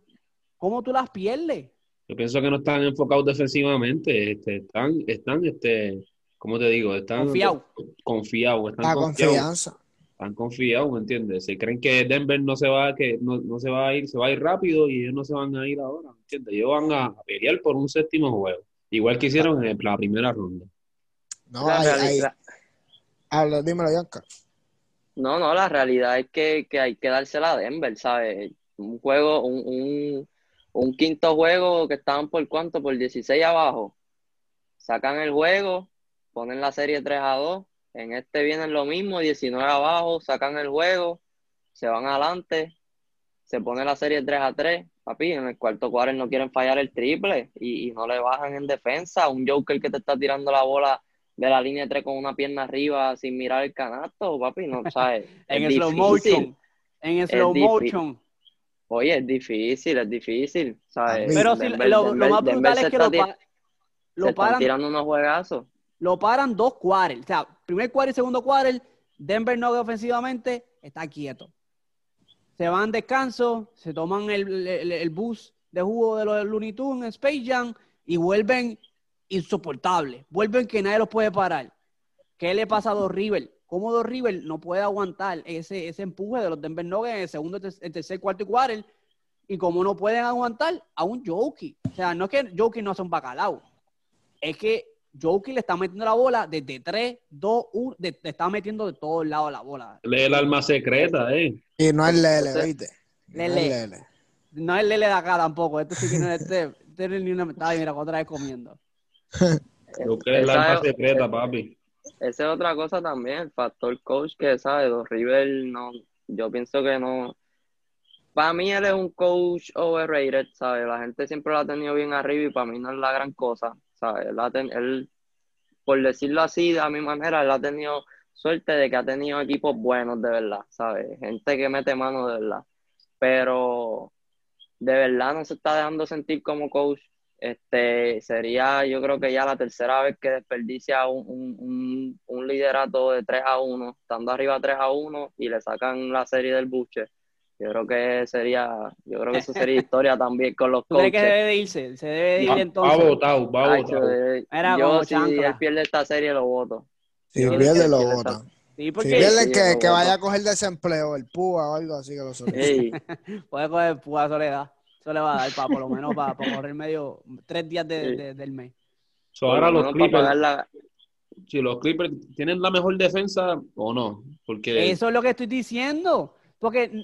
¿cómo tú las pierdes? Yo pienso que no están enfocados defensivamente, este, están, están, este, ¿cómo te digo? Están Confiados. confiados, están La confianza. están confiados, ¿me entiendes? Se creen que Denver no se va, que no, no se va a ir, se va a ir rápido y ellos no se van a ir ahora, ¿me entiendes? Ellos van a pelear por un séptimo juego, igual que hicieron en la primera ronda. No, hay, hay- la- habla, dímelo, Yanka. No, no, la realidad es que, que hay que dársela a Denver, ¿sabes? Un juego, un, un, quinto juego que estaban por cuánto, por 16 abajo. Sacan el juego, ponen la serie 3 a 2. En este vienen lo mismo, 19 abajo, sacan el juego, se van adelante, se pone la serie 3 a 3. Papi, en el cuarto cuarto no quieren fallar el triple y, y no le bajan en defensa. Un Joker que te está tirando la bola de la línea 3 con una pierna arriba sin mirar el canasto, papi, no sabes. En es el slow motion. En slow motion. Oye, es difícil, es difícil, ¿sabes? Pero si Denver- lo, más brutal es que lo, ti- pa- se lo están paran, tirando unos juegazos. lo paran dos quarters. O sea, primer quarter y segundo quarter, Denver no ofensivamente está quieto. Se van descanso, se toman el, el, el bus de jugo de los Looney Tunes, Space Jam, y vuelven insoportables. Vuelven que nadie los puede parar. ¿Qué le pasa a Dos River? ¿Cómo Dos River no puede aguantar ese, ese empuje de los Denver Nuggets en el segundo, el tercer, cuarto y quarter? Y cómo no pueden aguantar a un Jokic. O sea, no es que Jokic no hace un bacalao. Es que Jokic le está metiendo la bola desde 3, 2, 1. Le está metiendo de todos lados la bola. Es el alma secreta, ¿eh? Y no es Lele, ¿viste? No es Lele. Lele. No es Lele de acá tampoco. Esto sí que no es este. este es ni una Ay, mira, otra vez comiendo. Es el Esa alma es- secreta, papi. Esa es otra cosa también, el factor coach que sabe, Dos River no, yo pienso que no. Para mí él es un coach overrated, ¿sabes? La gente siempre lo ha tenido bien arriba y para mí no es la gran cosa, ¿sabes? Él, ten- él, por decirlo así, de a mi manera, él ha tenido suerte de que ha tenido equipos buenos de verdad, ¿sabes? Gente que mete mano de verdad. Pero de verdad no se está dejando sentir como coach. Este sería, yo creo que ya la tercera vez que desperdicia un, un, un, un liderato de 3 a 1, estando arriba 3 a 1 y le sacan la serie del buche. Yo creo que sería, yo creo que eso sería historia también con los ¿Tú crees que coaches. debe de irse? Se debe de ir Va, va entonces. votado, va votado. yo, Era yo, si él pierde esta serie lo voto. Si Yo pierde, lo que votan. Sí, Si porque pierde, sí, que, que vaya a coger desempleo, el PUA o algo así que lo solicite. Puede coger pura soledad. Eso le va a dar para por lo menos para, para correr medio tres días de- Sí. de- del mes. So, ahora lo los Clippers, la, si los Clippers tienen la mejor defensa o no, porque Eso es lo que estoy diciendo. Porque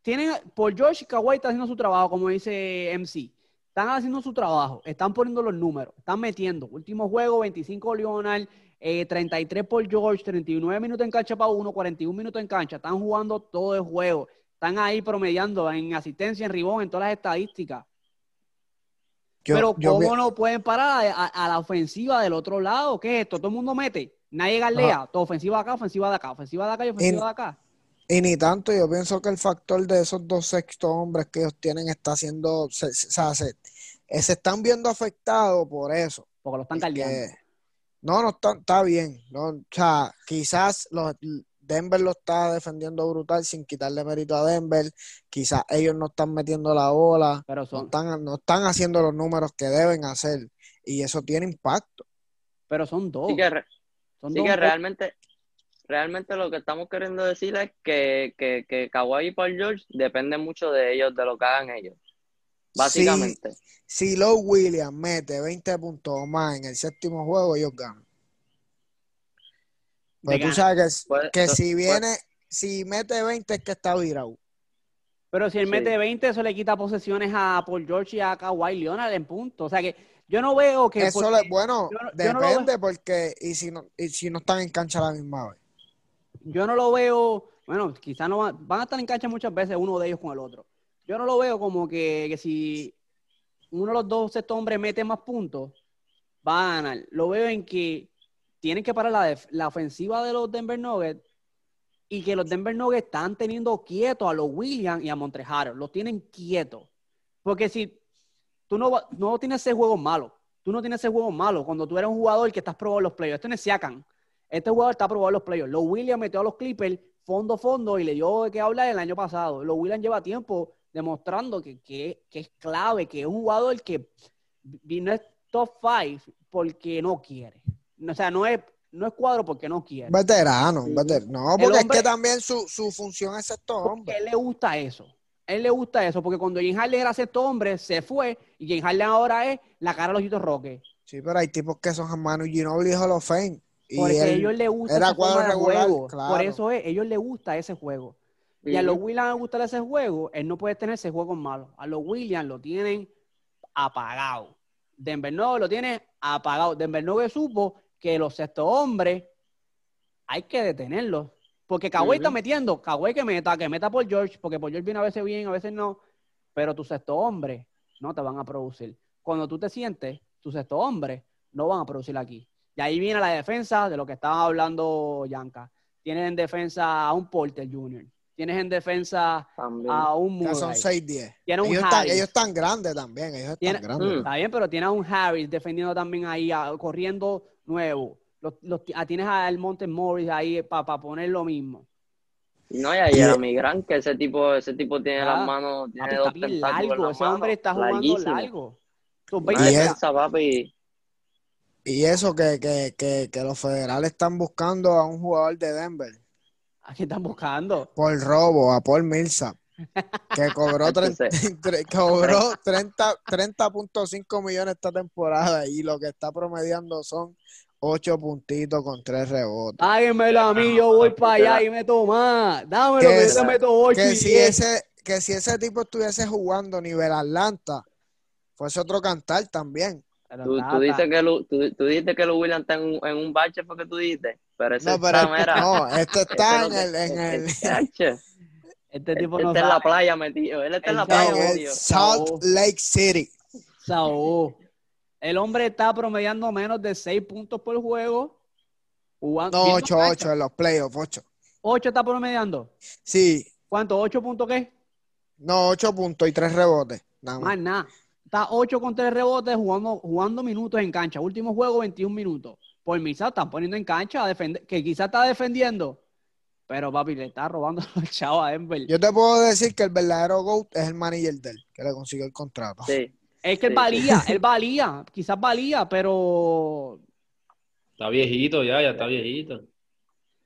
tienen, por George Kawhi está haciendo su trabajo, como dice MC. Están haciendo su trabajo, están poniendo los números, están metiendo. Último juego, 25 Leonard, eh, 33 por George, 39 minutos en cancha para uno, 41 minutos en cancha. Están jugando todo el juego. Están ahí promediando en asistencia, en ribón, en todas las estadísticas. Yo- Pero yo ¿cómo no pueden parar a, a la ofensiva del otro lado? ¿Qué es esto? Todo el mundo mete. Nadie. Todo ofensiva de acá, ofensiva de acá, ofensiva de acá y ofensiva de acá. Y ni tanto, yo pienso que el factor de esos dos sextos hombres que ellos tienen está haciendo, se, se- o sea, se, eh, se están viendo afectados por eso. Porque lo están caldeando. no, no está, está bien. No, o sea, quizás los, Denver lo está defendiendo brutal sin quitarle mérito a Denver. Quizás ellos no están metiendo la bola, Pero no son, están, no están haciendo los números que deben hacer. Y eso tiene impacto. pero son dos. sí que, re- son sí dos que un poco- realmente, realmente lo que estamos queriendo decir es que, que, que Kawhi y Paul George dependen mucho de ellos, de lo que hagan ellos. Básicamente. Si Low Williams mete 20 puntos o más en el séptimo juego, ellos ganan. Pero tú ganar. sabes que, Puede- que puede- si viene, si mete 20 es que está virado. Pero si él Sí. mete 20, eso le quita posesiones a Paul George y a Kawhi Leonard en punto. O sea que yo no veo que. Eso porque- le- bueno, yo no- yo no lo depende porque y si no, y si no están en cancha a la misma vez. yo no lo veo, bueno, quizás no van, van a estar en cancha muchas veces uno de ellos con el otro. Yo no lo veo como que, que si uno de los dos estos hombres mete más puntos, va a ganar. Lo veo en que tienen que parar la, la ofensiva de los Denver Nuggets y que los Denver Nuggets están teniendo quietos a los Williams y a Montrejaros. Los tienen quietos. Porque si tú no, no tienes ese juego malo, tú no tienes ese juego malo cuando tú eres un jugador que estás probando los playoffs. Esto no es Siakam. Este jugador está probando los playoffs. Los Williams metió a los Clippers fondo fondo y le dio qué hablar el año pasado. Los Williams lleva tiempo demostrando que, que- que es clave, que es un jugador que no es top 5 porque no quiere. O sea, no es, no es cuadro porque no quiere. Veterano, Sí. No, porque hombre- es que también su, su función es sexto hombre. a él le gusta eso. A él le gusta eso, porque cuando James Harden era sexto hombre, se fue, y James Harden ahora es la cara de los Hitos Roques. Sí, pero hay tipos que son Manu Ginobili y Hall of Fame. Y Porque a él- ellos les gusta era cuadro de regular, juego. claro. Por eso es, a ellos les gusta ese juego. Y a los Williams les gusta ese juego, él no puede tener ese juego malo. A los Williams lo tienen apagado. Denver no lo tiene apagado. Denver no que supo que los sextos hombres hay que detenerlos. Porque Kawhi está metiendo, Kawhi que meta, que meta por George, porque por George viene a veces bien, a veces no. Pero tus sexto hombres no te van a producir. Cuando tú te sientes, tus sexto hombres no van a producir aquí. Y ahí viene la defensa de lo que estaba hablando Yanka. Tienen en defensa a un Porter Jr., Tienes en defensa También. a un Ya son Murray. 6-10. Tiene un Ellos ellos están grandes también. Ellos están Tiene- grandes. Mm. Está bien, pero tienes a un Harris defendiendo también ahí, a- corriendo nuevo. Los, los- ah, tienes al Monte Morris ahí para poner lo mismo. No, y a Y- Jeremy Grant, que ese tipo, ese tipo tiene Ah, las manos, tiene Papi, dos está bien largo. Ese hombre está jugando larguísimo. largo. Sus Una 20 Y es- defensa, papi. Y eso que, que, que, que los federales están buscando a un jugador de Denver ¿A quién están buscando? por robo, a Paul Millsap, que cobró, Entonces- 30 tre- cobró 30 30.5 millones esta temporada y lo que está promediando son 8 puntitos con 3 rebotes. Dámelo a mí, yo voy para allá y meto más. Dámelo, Que que yo meto 8 Que y si, 10. ese, que si ese tipo estuviese jugando nivel Atlanta, fuese otro cantar también. Tú, dices que Lu, tú, tú dijiste que Lou Williams está en, un- en un bache, fue que tú dijiste. Pero ese No, pero está, mira, no, este está en el, en el, Este él- tipo él no está en la playa metido. Él está en la playa metido. Salt Lake City. Saúl. El hombre está promediando menos de 6 puntos por juego. Jugando, No, viendo 8, cancha. 8 en los playoffs, 8. 8 está promediando. Sí, ¿Cuánto? ¿8 puntos qué? no, 8 puntos y 3 rebotes. Nada más. Más nada. Está 8 con 3 rebotes jugando, jugando minutos en cancha. Último juego, 21 minutos. Por misa están poniendo en cancha a defender, que quizás está defendiendo. Pero papi, le está robando los chavos a Denver. Yo te puedo decir que el verdadero GOAT es el manager de él, que le consiguió el contrato. Sí. es que él sí, valía, él valía, quizás valía, pero Está viejito ya, ya está viejito.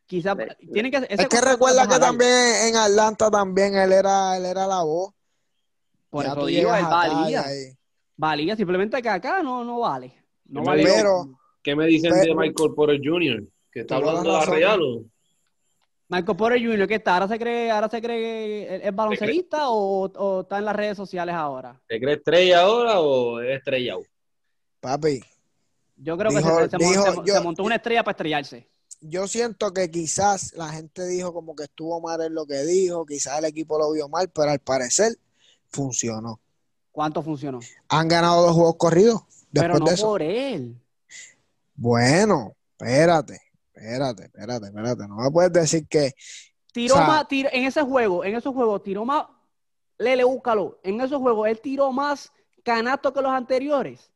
quizás tiene que ese Es que recuerda que también en Atlanta también él era, él era la voz. por Ya eso digo, él valía, ahí- valía, simplemente que acá no, no vale. No Me vale. digo- Pero, ¿Qué me dicen de Michael Porter Jr.? Que está hablando de razón. Michael Porter Jr., ¿qué está? ¿Ahora se cree, ahora se cree es baloncelista o, o está en las redes sociales ahora? ¿Te crees estrella ahora o es estrellado? papi, Yo creo que Dijo- se, se dijo- se yo- se montó una estrella para estrellarse. yo siento que quizás la gente dijo como que estuvo mal en lo que dijo, quizás el equipo lo vio mal, pero al parecer funcionó. ¿Cuánto funcionó? Han ganado dos juegos corridos Pero después no de eso. por él. Bueno, espérate, espérate, espérate, espérate. No me puedes decir que Tiró O sea- más, tir- en ese juego, en esos juegos, tiró más, Lele, búscalo, en esos juegos, él tiró más canastos que los anteriores.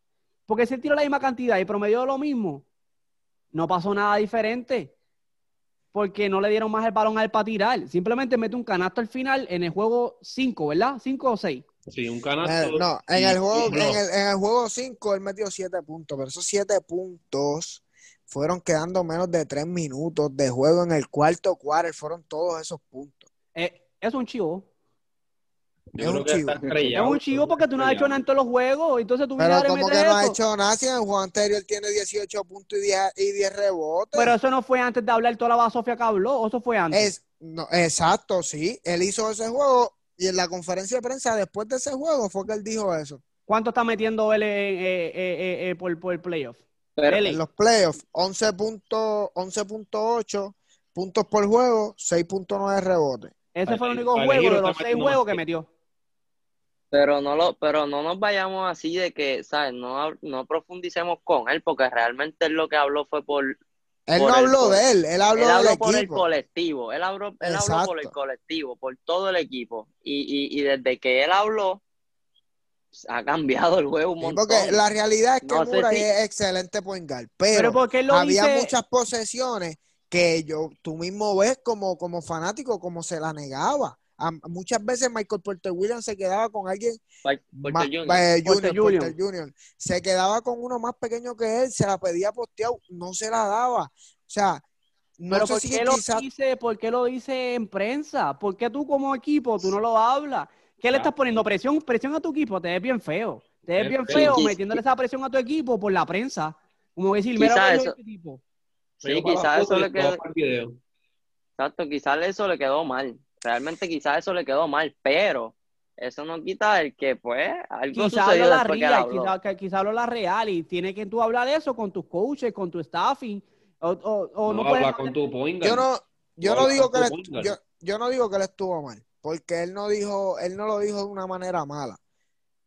Porque si él tiró la misma cantidad y promedió lo mismo, no pasó nada diferente. Porque no le dieron más el balón a él para tirar. Simplemente mete un canasto al final en el juego 5, ¿verdad? 5 o 6. Sí, un Eh, canasto. no, en el juego, en el, en el juego 5 él metió 7 puntos, pero esos 7 puntos fueron quedando menos de 3 minutos de juego en el cuarto quarter, fueron todos esos puntos. Eh, es un chivo. Yo es un chivo. estrellado. es un chivo porque tú no has hecho nada en todos los juegos. Entonces tú Pero como que no ha eso. hecho nada si en el juego anterior tiene 18 puntos y 10, y 10 rebotes. Pero eso no fue antes de hablar toda la basofia que habló. ¿O eso fue antes? es, no, exacto, sí, él hizo ese juego y en la conferencia de prensa después de ese juego fue que él dijo eso. ¿Cuánto está metiendo él eh, eh, eh, eh, por, por el playoff? Pero. En los playoffs, 11 puntos, 11.8 puntos por juego, 6.9 rebotes. Ese fue el único juego de los seis juegos más que metió. pero no lo, pero no nos vayamos así de que, ¿sabes? No, no profundicemos con él, porque realmente él lo que habló fue por, Él Por no el habló de él, él habló él del habló por el colectivo, él habló, él habló por el colectivo, por todo el equipo. Y, y, y desde que él habló, ha cambiado el juego un Sí, montón. porque la realidad es que No Murray si- es excelente point guard, Pero pero, lo había dice. muchas posesiones que yo, tú mismo ves como, como fanático, como se la negaba. A- muchas veces Michael Porter Williams se quedaba con alguien Porter eh, Porter Junior, Jr. Porter Jr. Se quedaba con uno más pequeño que él, se la pedía posteado, no se la daba. O sea, no pero sé ¿por si qué, lo quizás dice, ¿por qué lo dice en prensa? ¿Por qué tú como equipo tú no lo hablas? ¿Qué le estás poniendo? Presión, presión a tu equipo, te ves bien feo. Te ves Es bien feo. metiéndole esa presión a tu equipo por la prensa. Como decir, Quizá mira eso- este tipo. Sí, quizás eso le quedó, exacto, quizás eso le quedó mal. Realmente quizás eso le quedó mal, pero eso no quita el que, pues, algo Quizá sucedió habló la habló. quizá, quizá habló la real y tiene que tú hablar de eso con tus coaches, con tu staffing. O, o- o no no, puedes con tu point yo no, yo No digo que point yo, yo no digo que él estuvo mal, porque él no dijo, él no lo dijo de una manera mala.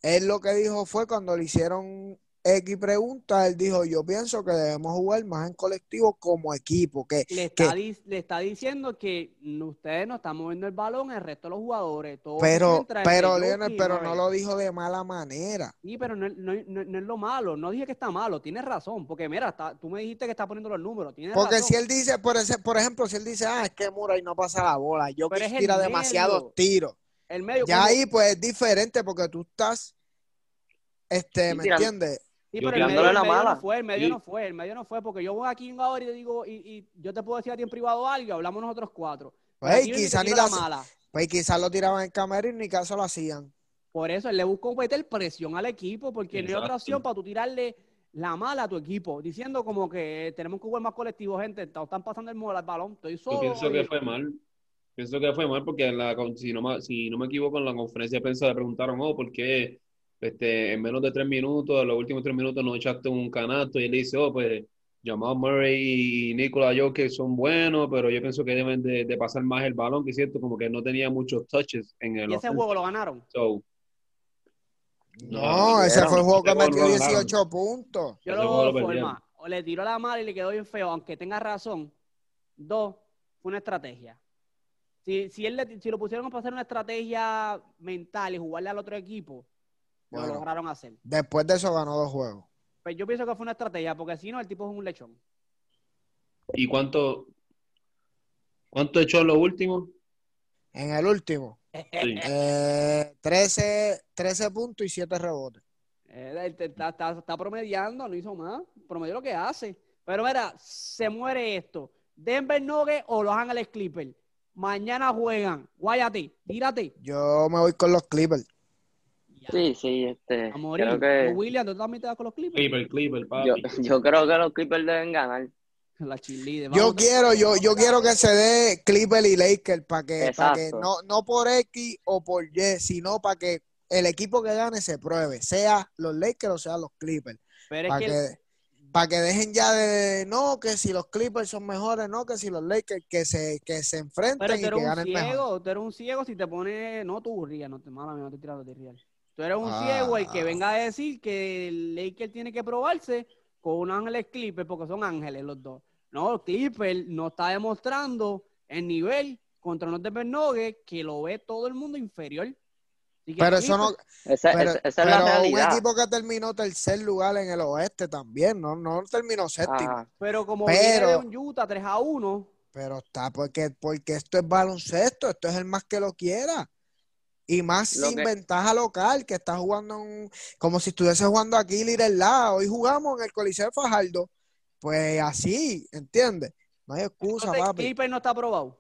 Él lo que dijo fue cuando le hicieron X pregunta, él dijo, yo pienso que debemos jugar más en colectivo como equipo, que, Le que- está, di- le está diciendo que ustedes no están moviendo el balón, el resto de los jugadores. Todos pero, pero Leonel, y pero no lo dijo de mala manera. Sí, pero no, es- no, es- no es- no es lo malo. No dije que está malo. Tienes razón. Porque mira, está- tú me dijiste que está poniendo los números. Tienes Porque razón. si él dice, por, ese, por ejemplo, si él dice, ah, es que Murray no pasa la bola, yo el tira demasiados tiros. el medio Ya cuando- ahí pues es diferente porque tú estás, este, ¿me entiendes? Sí, Yo pero el medio, el la medio mala. no fue, el medio Sí. no fue, el medio no fue, porque yo voy aquí ahora y te digo, y, y yo te puedo decir a ti en privado algo, hablamos nosotros cuatro. Pues quizás ni tiro la, la mala. pues quizás lo tiraban en cámara y ni caso lo hacían. Por eso él le buscó meter presión al equipo, porque no hay otra opción para tú tirarle la mala a tu equipo, diciendo como que tenemos que jugar más colectivo, gente, te están pasando el, mo- el balón, estoy solo. Yo pienso oye. que fue mal. Pienso que fue mal porque en la, con- si, no, me- si no me equivoco, en la conferencia de prensa le preguntaron, oh, ¿por qué este, en menos de tres minutos, en los últimos tres minutos no echaste un canasto? Y él dice, oh, pues Jamal Murray y Nikola Jokic son buenos, pero yo pienso que deben de, de pasar más el balón, que es cierto, como que no tenía muchos touches en el Y ese juego lo ganaron. So, No, no ese fue el juego que metió lo ganaron. 18 puntos. Yo Ese lo veo de formas. O le tiró la mala y le quedó bien feo, aunque tenga razón. Dos, fue una estrategia. Si, si, él le- si lo pusieron para hacer una estrategia mental y jugarle al otro equipo, Bueno. lo lograron hacer. Después de eso ganó dos juegos. Pues yo pienso que fue una estrategia, porque si no, el tipo es un lechón. ¿Y cuánto, cuánto echó en lo último? En el último, Sí. eh, 13, 13 puntos y 7 rebotes. Eh, está promediando, no hizo más. Promedió lo que hace. Pero mira, se muere esto. Denver Nuggets o Los Ángeles Clippers. Mañana juegan. Guayate, tírate. Yo me voy con los Clippers. Ya, Sí, sí, este, a morir. creo que William, ¿tú también te das con los Clippers? Clipper, Clipper, papi. yo, yo creo que los Clippers deben ganar. La cheerleader. Yo quiero, yo, yo quiero que se dé Clippers y Lakers para que, para que no, no por X o por Y, sino para que el equipo que gane se pruebe, sea los Lakers o sea los Clippers. Pero es Para que, que, para que dejen ya de no, que si los Clippers son mejores, no, que si los Lakers que se, que se enfrenten pero y tú eres que un ganen mejor. ciego, tú eres un ciego si te pones, no tú, Ría, no te mala no te tirando de Real. Tú eres un Ah. ciego el que venga a decir que el Lakers tiene que probarse con un Ángeles Clippers porque son ángeles los dos. No, Clipper no está demostrando el nivel contra los Denver Nuggets que lo ve todo el mundo inferior. Que Pero eso no, Clipper- Esa, pero, esa- esa es pero la un realidad. equipo que terminó tercer lugar en el oeste también, no, no terminó séptimo. Ajá. Pero como pero- viene de un Utah 3 a 1, Pero está porque, porque esto es baloncesto, esto es el más que lo quiera. Y más Lo sin que- ventaja local, que está jugando un- como si estuviese jugando aquí Little La. Hoy jugamos en el Coliseo Fajardo. Pues así, ¿entiendes? No hay excusa, entonces papi. Clipper no está aprobado.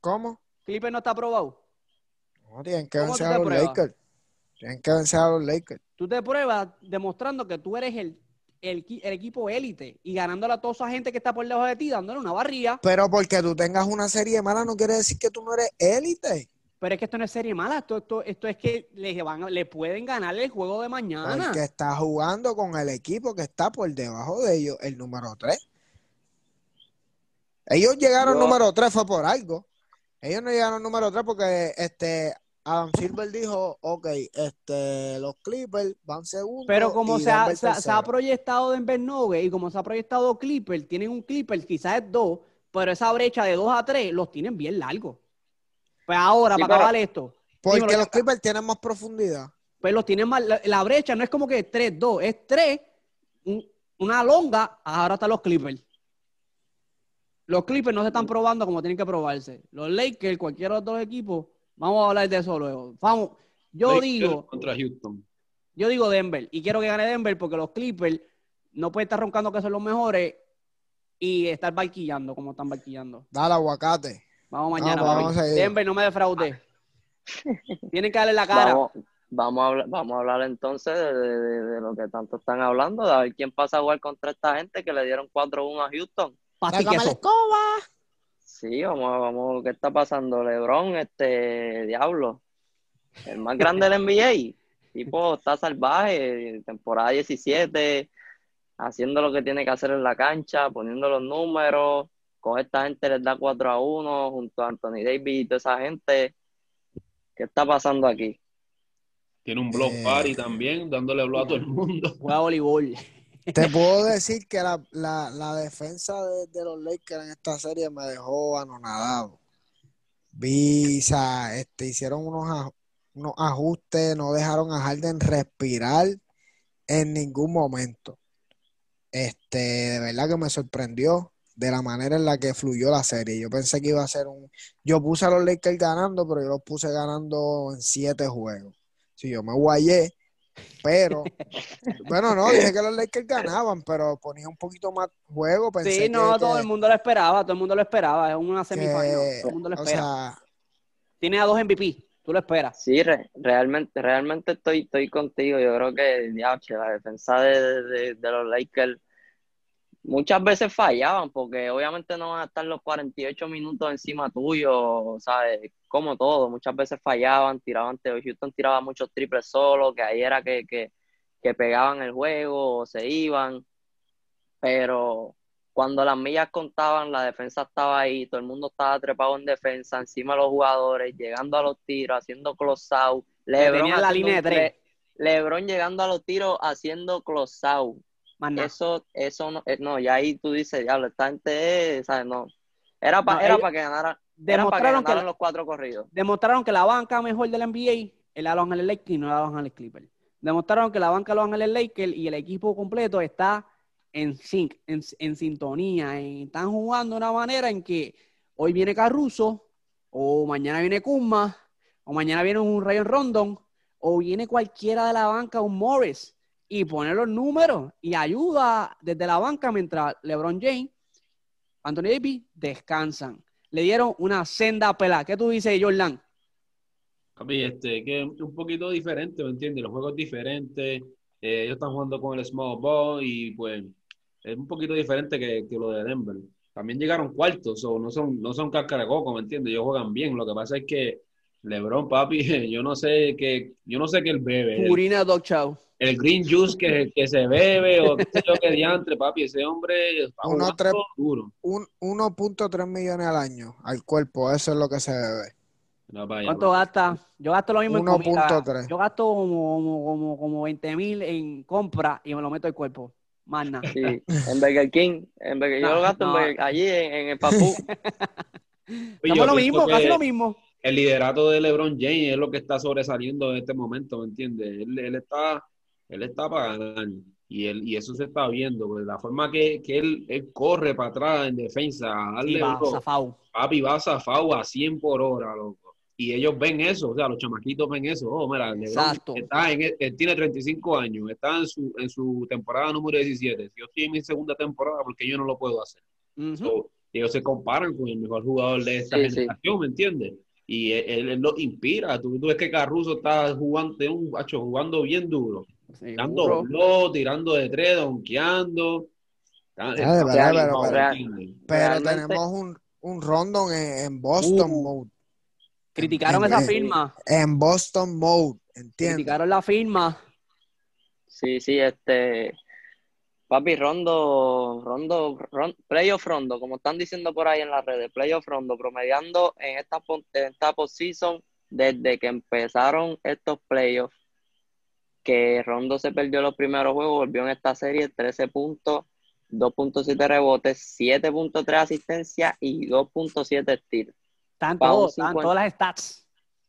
¿Cómo? Clipper no está aprobado. No, tienen que ¿Cómo vencer a los pruebas? Lakers. Tienen que vencer a los Lakers. Tú te pruebas demostrando que tú eres el, el, equi- el equipo élite y ganándole a toda esa gente que está por debajo de ti, dándole una barría. Pero porque tú tengas una serie mala no quiere decir que tú no eres élite. Pero es que esto no es serie mala, esto, esto, esto es que le, van, le pueden ganar el juego de mañana. Porque está jugando con el equipo que está por debajo de ellos, el número 3. Ellos llegaron Yo- número 3 fue por algo. Ellos no llegaron número 3 porque este Adam Silver dijo, ok, este, los Clippers van segundos. Pero como se ha, se, ha- se ha tercero. proyectado Denver Nuggets y como se ha proyectado Clipper, tienen un Clipper, quizás es dos, pero esa brecha de 2 a 3 los tienen bien largos. Pues ahora, Sí, para pero- acabar esto, Porque dímelo, los. Clippers tienen más profundidad. pues los tienen más. La, la brecha no es como que 3-2, es 3, un- una longa, ahora están los Clippers. Los Clippers no se están probando como tienen que probarse. Los Lakers, cualquiera de los dos equipos, vamos a hablar de eso luego. Vamos, yo Lakers digo, Contra Houston. yo digo Denver, y quiero que gane Denver porque los Clippers no pueden estar roncando que son los mejores y estar barquillando como están barquillando. Dale aguacate. Vamos mañana. papi. vamos a seguir. Denver, no me defraude. Tienen que darle la cara. Vamos, vamos, a hablar, vamos a hablar entonces de, de- de- de lo que tanto están hablando, de a ver quién pasa a jugar contra esta gente que le dieron 4-1 a Houston. Sácame la escoba. Sí, vamos, a- vamos, ¿qué está pasando? LeBron, este diablo, el más grande del NBA, tipo está salvaje, temporada 17, haciendo lo que tiene que hacer en la cancha, poniendo los números, con esta gente les da 4 a 1 junto a Anthony Davis y toda esa gente. ¿Qué está pasando aquí? Tiene un block Eh. party también, dándole block a todo el mundo. Juega voleibol. Te puedo decir que la, la, la defensa de, de los Lakers en esta serie me dejó anonadado. Vi, o sea, este, hicieron unos, unos ajustes, no dejaron a Harden respirar en ningún momento. Este, de verdad que me sorprendió de la manera en la que fluyó la serie. Yo pensé que iba a ser un... Yo puse a los Lakers ganando, pero yo los puse ganando en siete juegos. Si yo me guayé, pero... Bueno, no, dije que los Lakers ganaban, pero ponía un poquito más juego. Pensé Sí, no, que- todo que- el mundo lo esperaba, todo el mundo lo esperaba. Es una semifinal, todo el mundo lo o espera. sea, Tiene a dos MVP, tú lo esperas. Sí, re- realmente, realmente estoy, estoy contigo. Yo creo que diache, la defensa de, de- de los Lakers muchas veces fallaban, porque obviamente no van a estar los 48 minutos encima tuyo, ¿sabes? Como todo, muchas veces fallaban, tiraban, Houston tiraba muchos triples solo, que ahí era que, que, que pegaban el juego o se iban, pero cuando las millas contaban, la defensa estaba ahí, todo el mundo estaba trepado en defensa, encima de los jugadores, llegando a los tiros, haciendo close out. LeBron, la línea de tres. LeBron llegando a los tiros haciendo close out. Eso, eso no, eh, no, y ahí tú dices, diablo, esta gente, es", ¿sabes? No. Era para No, era ellos pa que ganara, era para que Demostraron que, los cuatro corridos. demostraron que la banca mejor del NBA es la Los Ángeles Lakers y no la Los Ángeles Clippers. Demostraron que la banca de Los Ángeles Lakers y el equipo completo está en sync, en, en sintonía. en- están jugando de una manera en que hoy viene Caruso, o mañana viene Kuzma, o mañana viene un Rayon Rondon, o viene cualquiera de la banca, un Morris, y pone los números y ayuda desde la banca mientras LeBron James, Anthony Davis descansan. Le dieron una senda pelada. ¿Qué tú dices, Jordan? Papi, este, que es un poquito diferente, ¿me entiendes? Los juegos diferentes, eh, ellos están jugando con el small ball y pues es un poquito diferente que, que lo de Denver. También llegaron cuartos, o no son, no son cáscara de coco, ¿me entiendes? Ellos juegan bien. Lo que pasa es que LeBron, papi, yo no sé qué, yo no sé qué él bebe. El, Purina Dog Chow. El green juice que, que se bebe, o qué sé yo qué diantre, papi, ese hombre está Uno, jugando tres- duro. un 1.3 millones al año al cuerpo, eso es lo que se debe. No, vaya, ¿Cuánto gasta? Yo gasto lo mismo en comida. 1.3. Yo gasto como, como, como, como 20 mil en compra y me lo meto al cuerpo. Más nada. Sí, en Burger King, en Burger- yo No, lo gasto en. Burger- allí en, en el Papú. Yo lo mismo, casi lo mismo. el liderato de LeBron James es lo que está sobresaliendo en este momento, ¿me entiendes? Él, él está, él está para ganar y, él, y eso se está viendo, pues, la forma que, que él, él corre para atrás en defensa, a darle Sí, va, papi va zafado a 100 por hora, loco. Y ellos ven eso, o sea, los chamaquitos ven eso. Oh, mira, Exacto. está en, él tiene 35 años, está en su, en su temporada número 17. Si yo estoy en mi segunda temporada, porque yo no lo puedo hacer? Ujú. So, ellos se comparan con el mejor jugador de esta Sí, sí. generación, ¿me entiendes? Y él, él, él lo inspira. Tú, tú ves que Caruso está jugando, tiene un jugando bien duro, dando Seguro. blow, tirando de tres, donkeando. Ah, pero- tenemos un, un Rondon en, en Boston Uh, Mode. Criticaron En- esa en- firma. En Boston Mode, ¿entiendes? Criticaron la firma. Sí, sí, este. Papi, Rondo, Rondo, Ron- Playoff Rondo, como están diciendo por ahí en las redes, Playoff Rondo, promediando en esta, en esta postseason desde que empezaron estos playoffs, que Rondo se perdió los primeros juegos, volvió en esta serie 13 puntos, 2.7 rebotes, 7.3 asistencia y 2.7 steals. Están todos, están 50. todas las stats.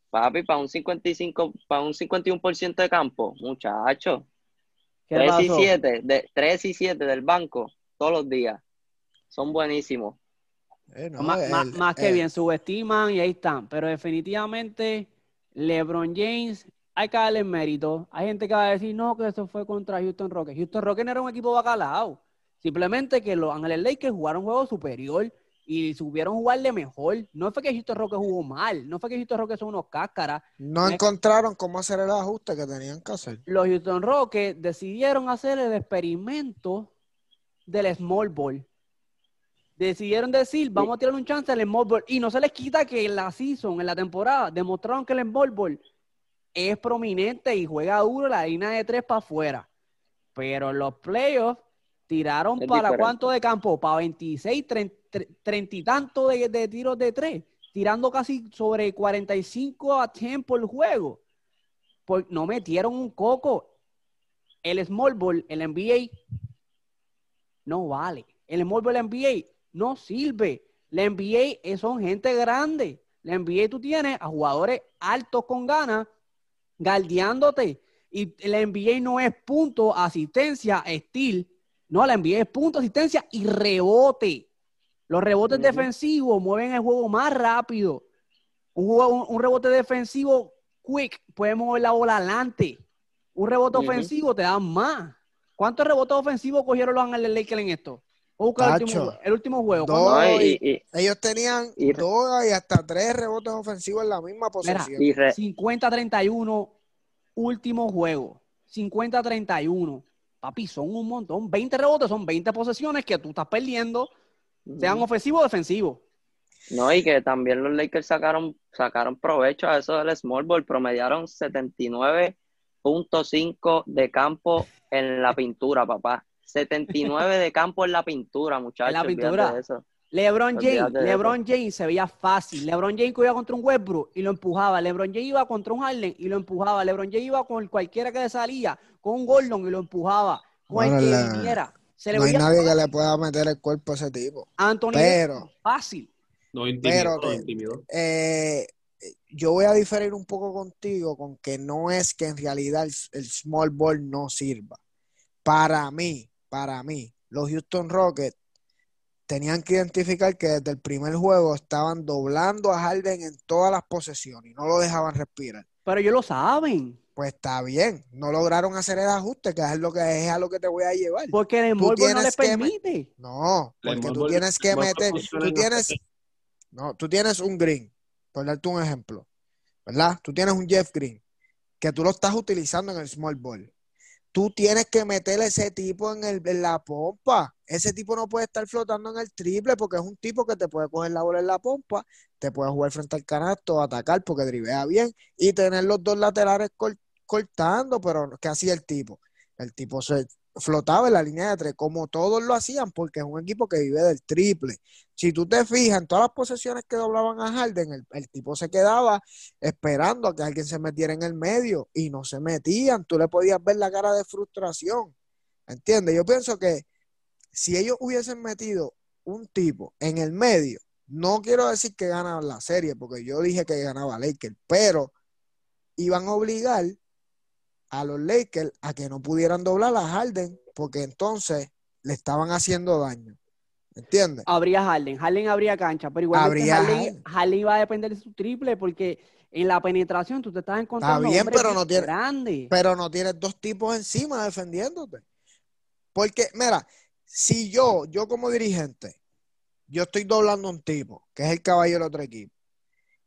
Papi, para un 55, para un 51% de campo, muchacho. ¿Qué 3 y pasó? 7, de, 3 y 7 del banco, todos los días. Son buenísimos. Eh, no, más, más- el- más que el- bien, subestiman y ahí están. Pero definitivamente, LeBron James, hay que darle mérito. Hay gente que va a decir, no, que eso fue contra Houston Rockets. Houston Rockets no era un equipo bacalao. Simplemente que los Ángeles Lakers jugaron juego superior y supieron jugarle mejor. No fue que Houston Rockets jugó mal. No fue que Houston Rockets son unos cáscaras. No encontraron cómo hacer el ajuste que tenían que hacer. Los Houston Rockets decidieron hacer el experimento del small ball. Decidieron decir, vamos a tirar un chance al small ball. Y no se les quita que en la season, en la temporada, demostraron que el small ball es prominente y juega duro la línea de tres para afuera. Pero en los playoffs tiraron Es para diferente. cuánto de campo? Para 26, 30, 30 y tanto de, de tiros de tres. Tirando casi sobre 45 a 100 por juego. por- no metieron un coco. El small ball, el NBA, no vale. El small ball NBA no sirve. La NBA son gente grande. La NBA tú tienes a jugadores altos con ganas, galdeándote. Y la NBA no es punto, asistencia, steal. No, la NBA es punto, asistencia y rebote. Los rebotes defensivos mueven el juego más rápido. Un, juego- un- un rebote defensivo quick puede mover la bola adelante. Un rebote ofensivo te da más. ¿Cuántos rebotes ofensivos cogieron los Ángeles Lakers en esto? Vamos a buscar el último, el último juego. Dos. ¿Cuándo- No, y, y, Ellos tenían Y- dos y hasta tres rebotes ofensivos en la misma re- 50-31, último juego. 50-31. Papi, son un montón. 20 rebotes, son 20 posesiones que tú estás perdiendo, sean ofensivos o defensivos. No, y que también los Lakers sacaron, sacaron provecho a eso del small ball, promediaron 79.5 de campo en la pintura, papá. 79 de campo en la pintura, muchachos. En la pintura. eso. LeBron James, LeBron James se veía fácil. LeBron James iba contra un Westbrook y lo empujaba. LeBron James iba contra un Harden y lo empujaba. LeBron James iba con cualquiera que le salía, con un Gordon y lo empujaba. Con Bueno, el que la- viniera. Se le No hay veía nadie que le pueda meter el cuerpo a ese tipo. Anthony Pero- fácil. No intimidó, Pero no. Eh, yo voy a diferir un poco contigo con que no es que en realidad el, el small ball no sirva. Para mí, para mí, los Houston Rockets tenían que identificar que desde el primer juego estaban doblando a Harden en todas las posesiones y no lo dejaban respirar. Pero ellos lo saben. Pues está bien, no lograron hacer el ajuste, que es lo que es a lo que te voy a llevar. Porque el ball no les permite. No, porque tú ball- tienes que meter, tú en tienes, no, tú tienes un Green, por darte un ejemplo, ¿verdad? Tú tienes un Jeff Green, que tú lo estás utilizando en el small ball. Tú tienes que meter ese tipo en, el, en la pompa. Ese tipo no puede estar flotando en el triple porque es un tipo que te puede coger la bola en la pompa, te puede jugar frente al canasto, atacar porque drivea bien y tener los dos laterales cor- cortando, pero ¿qué hacía el tipo? El tipo se flotaba en la línea de tres, como todos lo hacían, porque es un equipo que vive del triple. Si tú te fijas, en todas las posesiones que doblaban a Harden, el, tipo se quedaba esperando a que alguien se metiera en el medio y no se metían. Tú le podías ver la cara de frustración. ¿Entiendes? Yo pienso que si ellos hubiesen metido un tipo en el medio, no quiero decir que ganaban la serie, porque yo dije que ganaba Lakers, pero iban a obligar a los Lakers a que no pudieran doblar a Harden, porque entonces le estaban haciendo daño. ¿Entiendes? Habría Harden. Harden habría cancha. Pero igual Harden, iba a depender de su triple porque en la penetración tú te estás encontrando bien, hombres pero no tiene- grandes. pero no tienes dos tipos encima defendiéndote. Porque, mira, si yo, yo como dirigente, yo estoy doblando a un tipo, que es el caballo del otro equipo,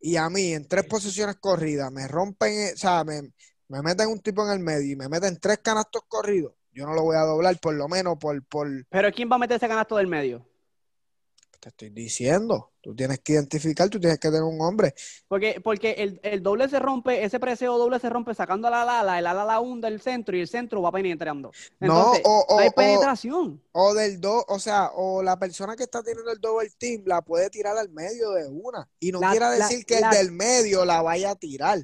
y a mí en tres posiciones corridas me rompen, eh, o sea, me, me meten un tipo en el medio y me meten tres canastos corridos, yo no lo voy a doblar, por lo menos por, por, Pero ¿quién va a meter ese canasto del medio? te estoy diciendo, tú tienes que identificar, tú tienes que tener un hombre. Porque, porque el, el doble se rompe, ese preseo doble se rompe sacando la ala, el ala la hunda del centro y el centro va penetrando. Entonces, no, o, o- no hay penetración. o del dos, o sea, o la persona que está teniendo el double team la puede tirar al medio de una. Y no La- quiere la- decir que la- el del medio la vaya a tirar,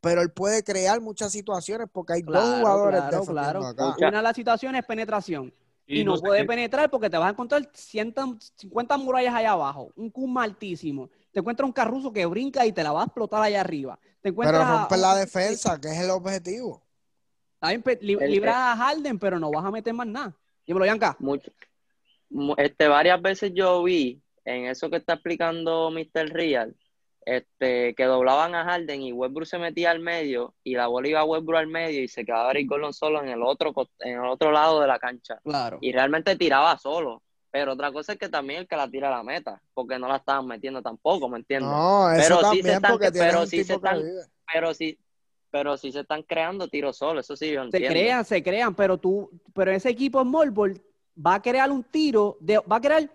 pero él puede crear muchas situaciones porque hay dos jugadores claro, claro. acá. Una de las situaciones es penetración. Y, no, sé puede qué- penetrar porque te vas a encontrar 150 murallas allá abajo, un Kuma altísimo. Te encuentras un carruzo que brinca y te la va a explotar allá arriba. Te encuentras Pero a- rompe la defensa, que es el objetivo. Está bien, pe- li- El- libras a Harden, pero no vas a meter más nada. Dímelo, Yanka. mucho, mu- este, varias veces yo vi en eso que está explicando Mr. Real, este, que doblaban a Harden y Westbrook se metía al medio y la bola iba a Westbrook al medio y se quedaba Eric Gordon solo en el otro, en el otro lado de la cancha. Claro. Y realmente tiraba solo. Pero otra cosa es que también el que la tira a la meta, porque no la estaban metiendo tampoco, ¿me entiendes? No, eso Pero sí se también están- pero sí se están-. Pero sí, pero sí se están creando tiros solos, eso sí yo Se entiendo. crean, se crean, pero tú, pero ese equipo en Ball va a crear un tiro, de, va a crear,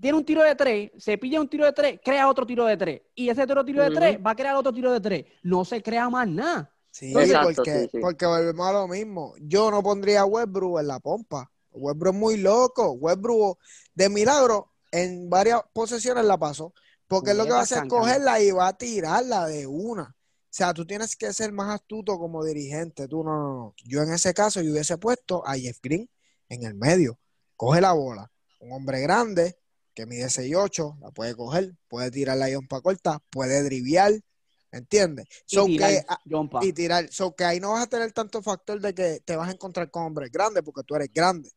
tiene un tiro de tres, se pilla un tiro de tres, crea otro tiro de tres. Y ese otro tiro de tres va a crear otro tiro de tres. No se crea más nada. Sí, Exacto, porque, sí, sí. porque volvemos a lo mismo. Yo no pondría a Westbrook en la pompa. Westbrook es muy loco. Westbrook, de milagro, en varias posesiones la pasó. Porque es lo que va a hacer es cogerla y va a tirarla de una. sea, tú tienes que ser más astuto como dirigente. Tú no, no, no. Yo en ese caso yo hubiese puesto a Jeff Green en el medio. Coge la bola. Un hombre grande que mide 6'8, la puede coger, puede tirar la para corta, puede driviar, ¿entiendes? Y So tirar, que, ah, y tirar. So que ahí no vas a tener tanto factor de que te vas a encontrar con hombres grandes porque tú eres grande.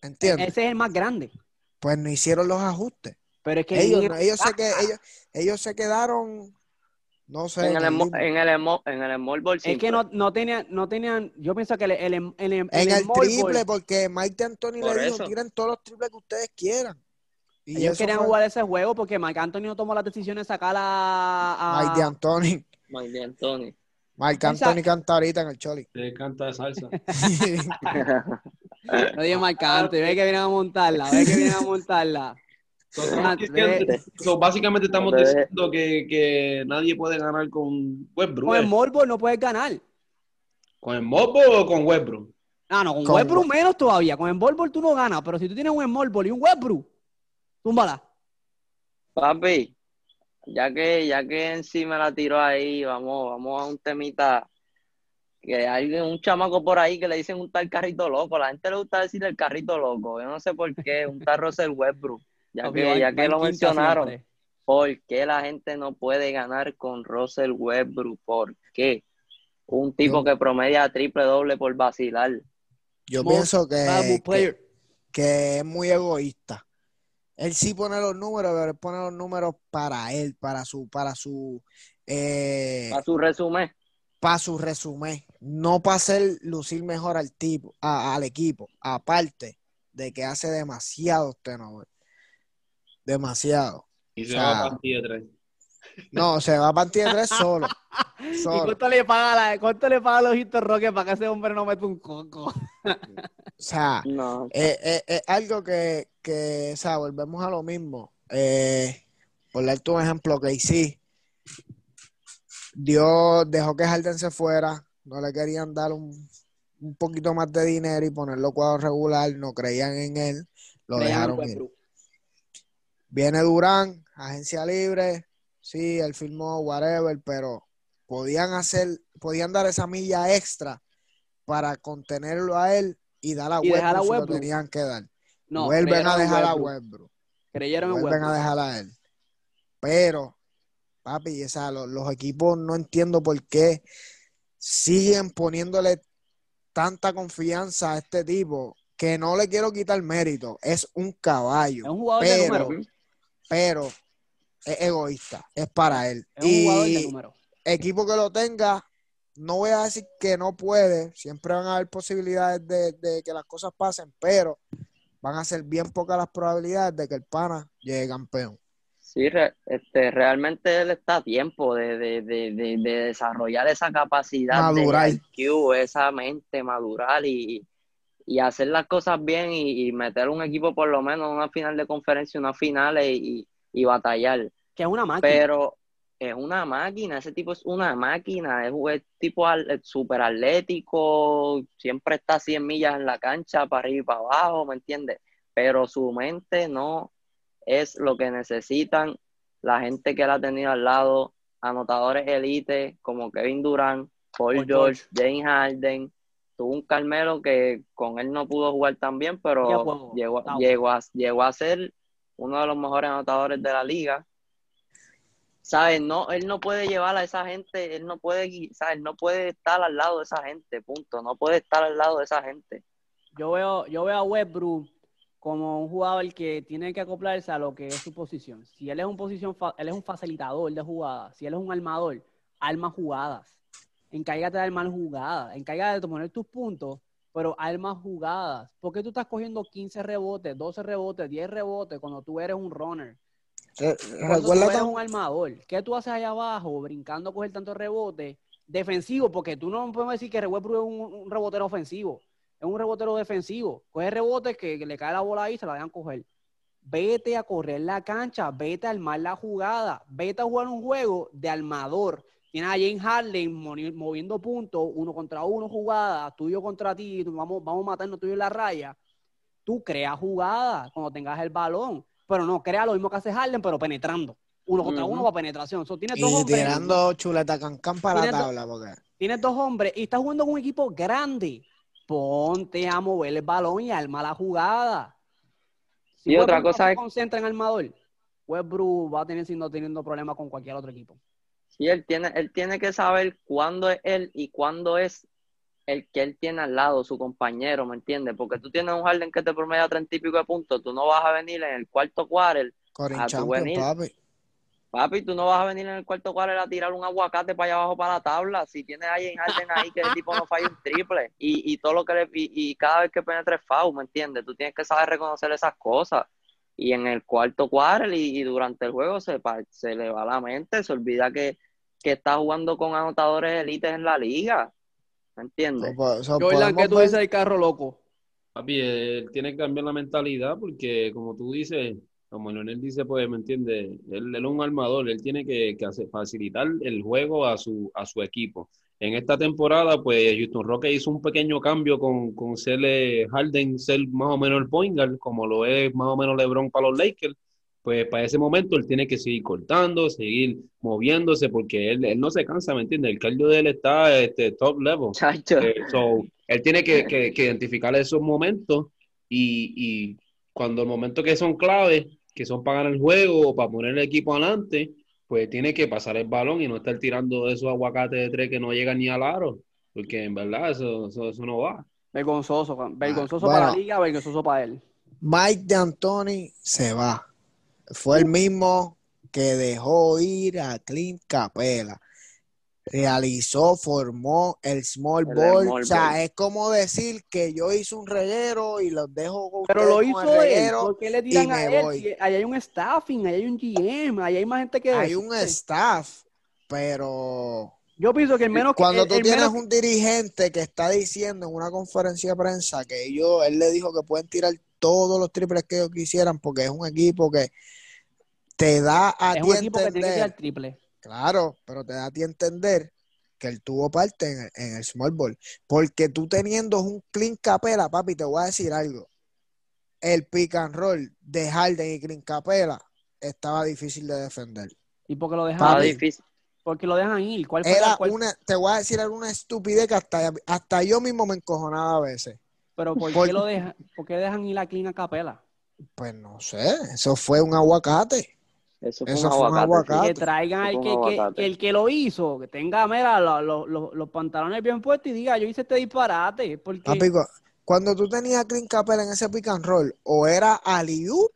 ¿Entiendes? Ese es el más grande. Pues no hicieron los ajustes. Pero es que Ellos, ellos, se que, ellos, ellos se quedaron, no sé, En el, en el en el, en el small ball es simple. que no, no tenían, no tenían, yo pienso que el, el, el, el, En el triple, porque Mike de Anthony Por le dijo, tiren todos los triples que ustedes quieran. Y ellos eso querían fue jugar ese juego porque Marc Anthony no tomó la decisión de sacar a, a- Mike de Anthony. Mike D'Antoni. Mike Anthony canta ahorita en el Choli. De salsa. no dije Marc Anthony, ve que vienen a montarla, ve que vienen a montarla. So, básicamente estamos diciendo que, que nadie puede ganar con Westbrook. Con el. Morbo no puedes ganar. ¿Con el Mobo o con Westbrook? Ah, no, con, Con Westbrook menos todavía. Con el Ball tú no ganas, pero si tú tienes un Small Ball y un Westbrook, túmbala. Papi, ya que, ya que en sí me la tiró ahí, vamos, vamos a un temita. Que hay un chamaco por ahí que le dicen un tal carrito loco. La gente le gusta decir el carrito loco. Yo no sé por qué. Un tal Russell Westbrook. Ya Papi, que, ya que lo mencionaron. siempre. ¿Por qué la gente no puede ganar con Russell Westbrook? ¿Por qué? Un tipo Yo- que promedia triple doble por vacilar. Yo Most pienso que, que, que es muy egoísta. Él sí pone los números, pero él pone los números para él, para su, para su, eh, Para su resumen, para su resumen, no para hacer lucir mejor al tipo, a- al equipo, aparte de que hace demasiados turnovers. Demasiado. Y se O sea, va a de tres. No, se va a partir de tres solo. ¿Y Solo. cuánto le paga, la, cuánto le paga a los Rockets para que ese hombre no meta un coco? O sea, no. eh, eh, es algo que, que, o sea, volvemos a lo mismo. Eh, por darte un ejemplo, que sí, Dios dejó que Harden se fuera, no le querían dar un, un poquito más de dinero y ponerlo cuadro regular, no creían en él, lo Creían dejaron ir. Viene Durán, agencia libre, sí, él firmó whatever, pero podían hacer, podían dar esa milla extra para contenerlo a él y dar a a Westbrook si lo Westbrook. tenían que dar. No, Vuelven a dejar a Westbrook. Westbrook. Creyeron en Vuelven a Westbrook. dejar a él. Pero, papi, o sea, los, los equipos no entiendo por qué siguen poniéndole tanta confianza a este tipo que no le quiero quitar mérito. Es un caballo. Es un jugador de Pero- número. pero es egoísta, es para él. Es un jugador de Y número. equipo que lo tenga, no voy a decir que no puede, siempre van a haber posibilidades de, de que las cosas pasen, pero van a ser bien pocas las probabilidades de que el pana llegue campeón. Sí, re- este, realmente él está a tiempo de, de, de, de, de desarrollar esa capacidad Madurar. de IQ, esa mente, madurar y, y hacer las cosas bien y, y meter un equipo por lo menos en una final de conferencia, unas finales y, y batallar. Que es una máquina. Pero es una máquina, ese tipo es una máquina, es un tipo al- súper atlético, siempre está a 100 millas en la cancha, para arriba y para abajo, ¿me entiendes? Pero su mente no es lo que necesitan la gente que él ha tenido al lado, anotadores elite como Kevin Durant, Paul Paul George. James Harden, tuvo un Carmelo que con él no pudo jugar tan bien, pero llegó, llegó, a, llegó a ser uno de los mejores anotadores de la liga. ¿Sabes? No, él no puede llevar a esa gente, él no puede, ¿sabes? No puede estar al lado de esa gente, punto. No puede estar al lado de esa gente. Yo veo, yo veo a Westbrook como un jugador que tiene que acoplarse a lo que es su posición. Si él es un posición, él es un facilitador de jugadas, si él es un armador, arma jugadas. Encárgate de armar jugadas, encárgate de poner tus puntos, pero arma jugadas. ¿Por qué tú estás cogiendo 15 rebotes, 12 rebotes, 10 rebotes cuando tú eres un runner? Tú Recuerda un armador, ¿qué tú haces allá abajo brincando a coger tantos rebotes? Defensivo, porque tú no podemos decir que Westbrook es un, un rebotero ofensivo, es un rebotero defensivo. Coge rebotes que, que le cae la bola ahí y se la dejan coger. Vete a correr la cancha, vete a armar la jugada, vete a jugar un juego de armador. Tienes a James Harden moviendo puntos, uno contra uno jugada, tuyo contra ti, vamos, vamos a matarnos tuyo en la raya. Tú creas jugadas cuando tengas el balón, pero no crea lo mismo que hace Harden, pero penetrando. uno contra uno para penetración. So, tienes dos Y hombres, tirando chuleta cancán para la tabla, porque tienes dos hombres y estás jugando con un equipo grande. Ponte a mover el balón y arma la jugada. Si Y otra cosa es- concentra en armador, Westbrook va a tener siendo teniendo problemas con cualquier otro equipo. Sí, él tiene, él tiene que saber cuándo es él y cuándo es el que él tiene al lado, su compañero, ¿me entiendes? Porque tú tienes un Harden que te promedia treinta y pico de puntos, tú no vas a venir en el cuarto quarter, Corin tú Champion, venir. papi. papi, tú no vas a venir en el cuarto quarter a tirar un aguacate para allá abajo para la tabla, si tienes a alguien Harden ahí que el tipo no falla un triple y, y todo lo que le, y, y cada vez que penetre foul, ¿me entiendes? Tú tienes que saber reconocer esas cosas. Y en el cuarto quarter y, y durante el juego se, se le va la mente, se olvida que, que está jugando con anotadores élites en la liga. ¿Me entiendes? Jordan, ¿qué podemos tú ver- dices del carro loco? Papi, él tiene que cambiar la mentalidad porque, como tú dices, como Leonel dice, pues, ¿me entiendes? Él, él es un armador, él tiene que, que hacer- facilitar el juego a su, a su equipo. En esta temporada, pues, Houston Rockets hizo un pequeño cambio con, con ser Harden, ser más o menos el point guard, como lo es más o menos LeBron para los Lakers. Pues para ese momento él tiene que seguir cortando, seguir moviéndose, porque él, él no se cansa, ¿me entiendes? El cardio de él está este, top level. Chacho. Eh, so, él tiene que, que- que identificar esos momentos y, y cuando el momento que son claves, que son para ganar el juego o para poner el equipo adelante, pues tiene que pasar el balón y no estar tirando esos aguacates de tres que no llegan ni al aro, porque en verdad eso, eso, eso no va. Vergonzoso, vergonzoso Ah, para bueno. la liga, vergonzoso para él. Mike de Antoni se va. Fue el mismo que dejó ir a Clint Capela. Realizó, formó el small El ball. small o sea, ball. es como decir que yo hice un reguero y los dejo con Pero lo hizo el él. ¿Por qué le tiran y a me él? voy. Si ahí hay un staffing, ahí hay un GM, ahí hay más gente que Hay un staff, pero Yo pienso que el menos que cuando el- tú el tienes menos- un dirigente que está diciendo en una conferencia de prensa que ellos, él le dijo que pueden tirar todos los triples que ellos quisieran porque es un equipo que te da a es ti un equipo que tiene que entender, triple. claro, pero te da a ti entender que él tuvo parte en el, en el small ball. Porque tú teniendo un Clint Capela, papi, te voy a decir algo. El pick and roll de Harden y Clint Capela estaba difícil de defender. ¿Y porque lo dejan difícil. Porque lo dejan ir. ¿Cuál fue la- Era cuál- una, te voy a decir, era una estupidez que hasta, hasta yo mismo me encojonaba a veces. Pero ¿por por- qué lo dejan? ¿Por qué dejan ir a Clean Capela? Pues no sé, eso fue un aguacate. Eso fue Eso un fue un aguacate. Que traigan al que, el que lo hizo, que tenga, mira, lo- lo- lo- los pantalones bien puestos y diga, yo hice este disparate. Porque cuando tú tenías a Clint Capela en ese pick and roll, o era Aliup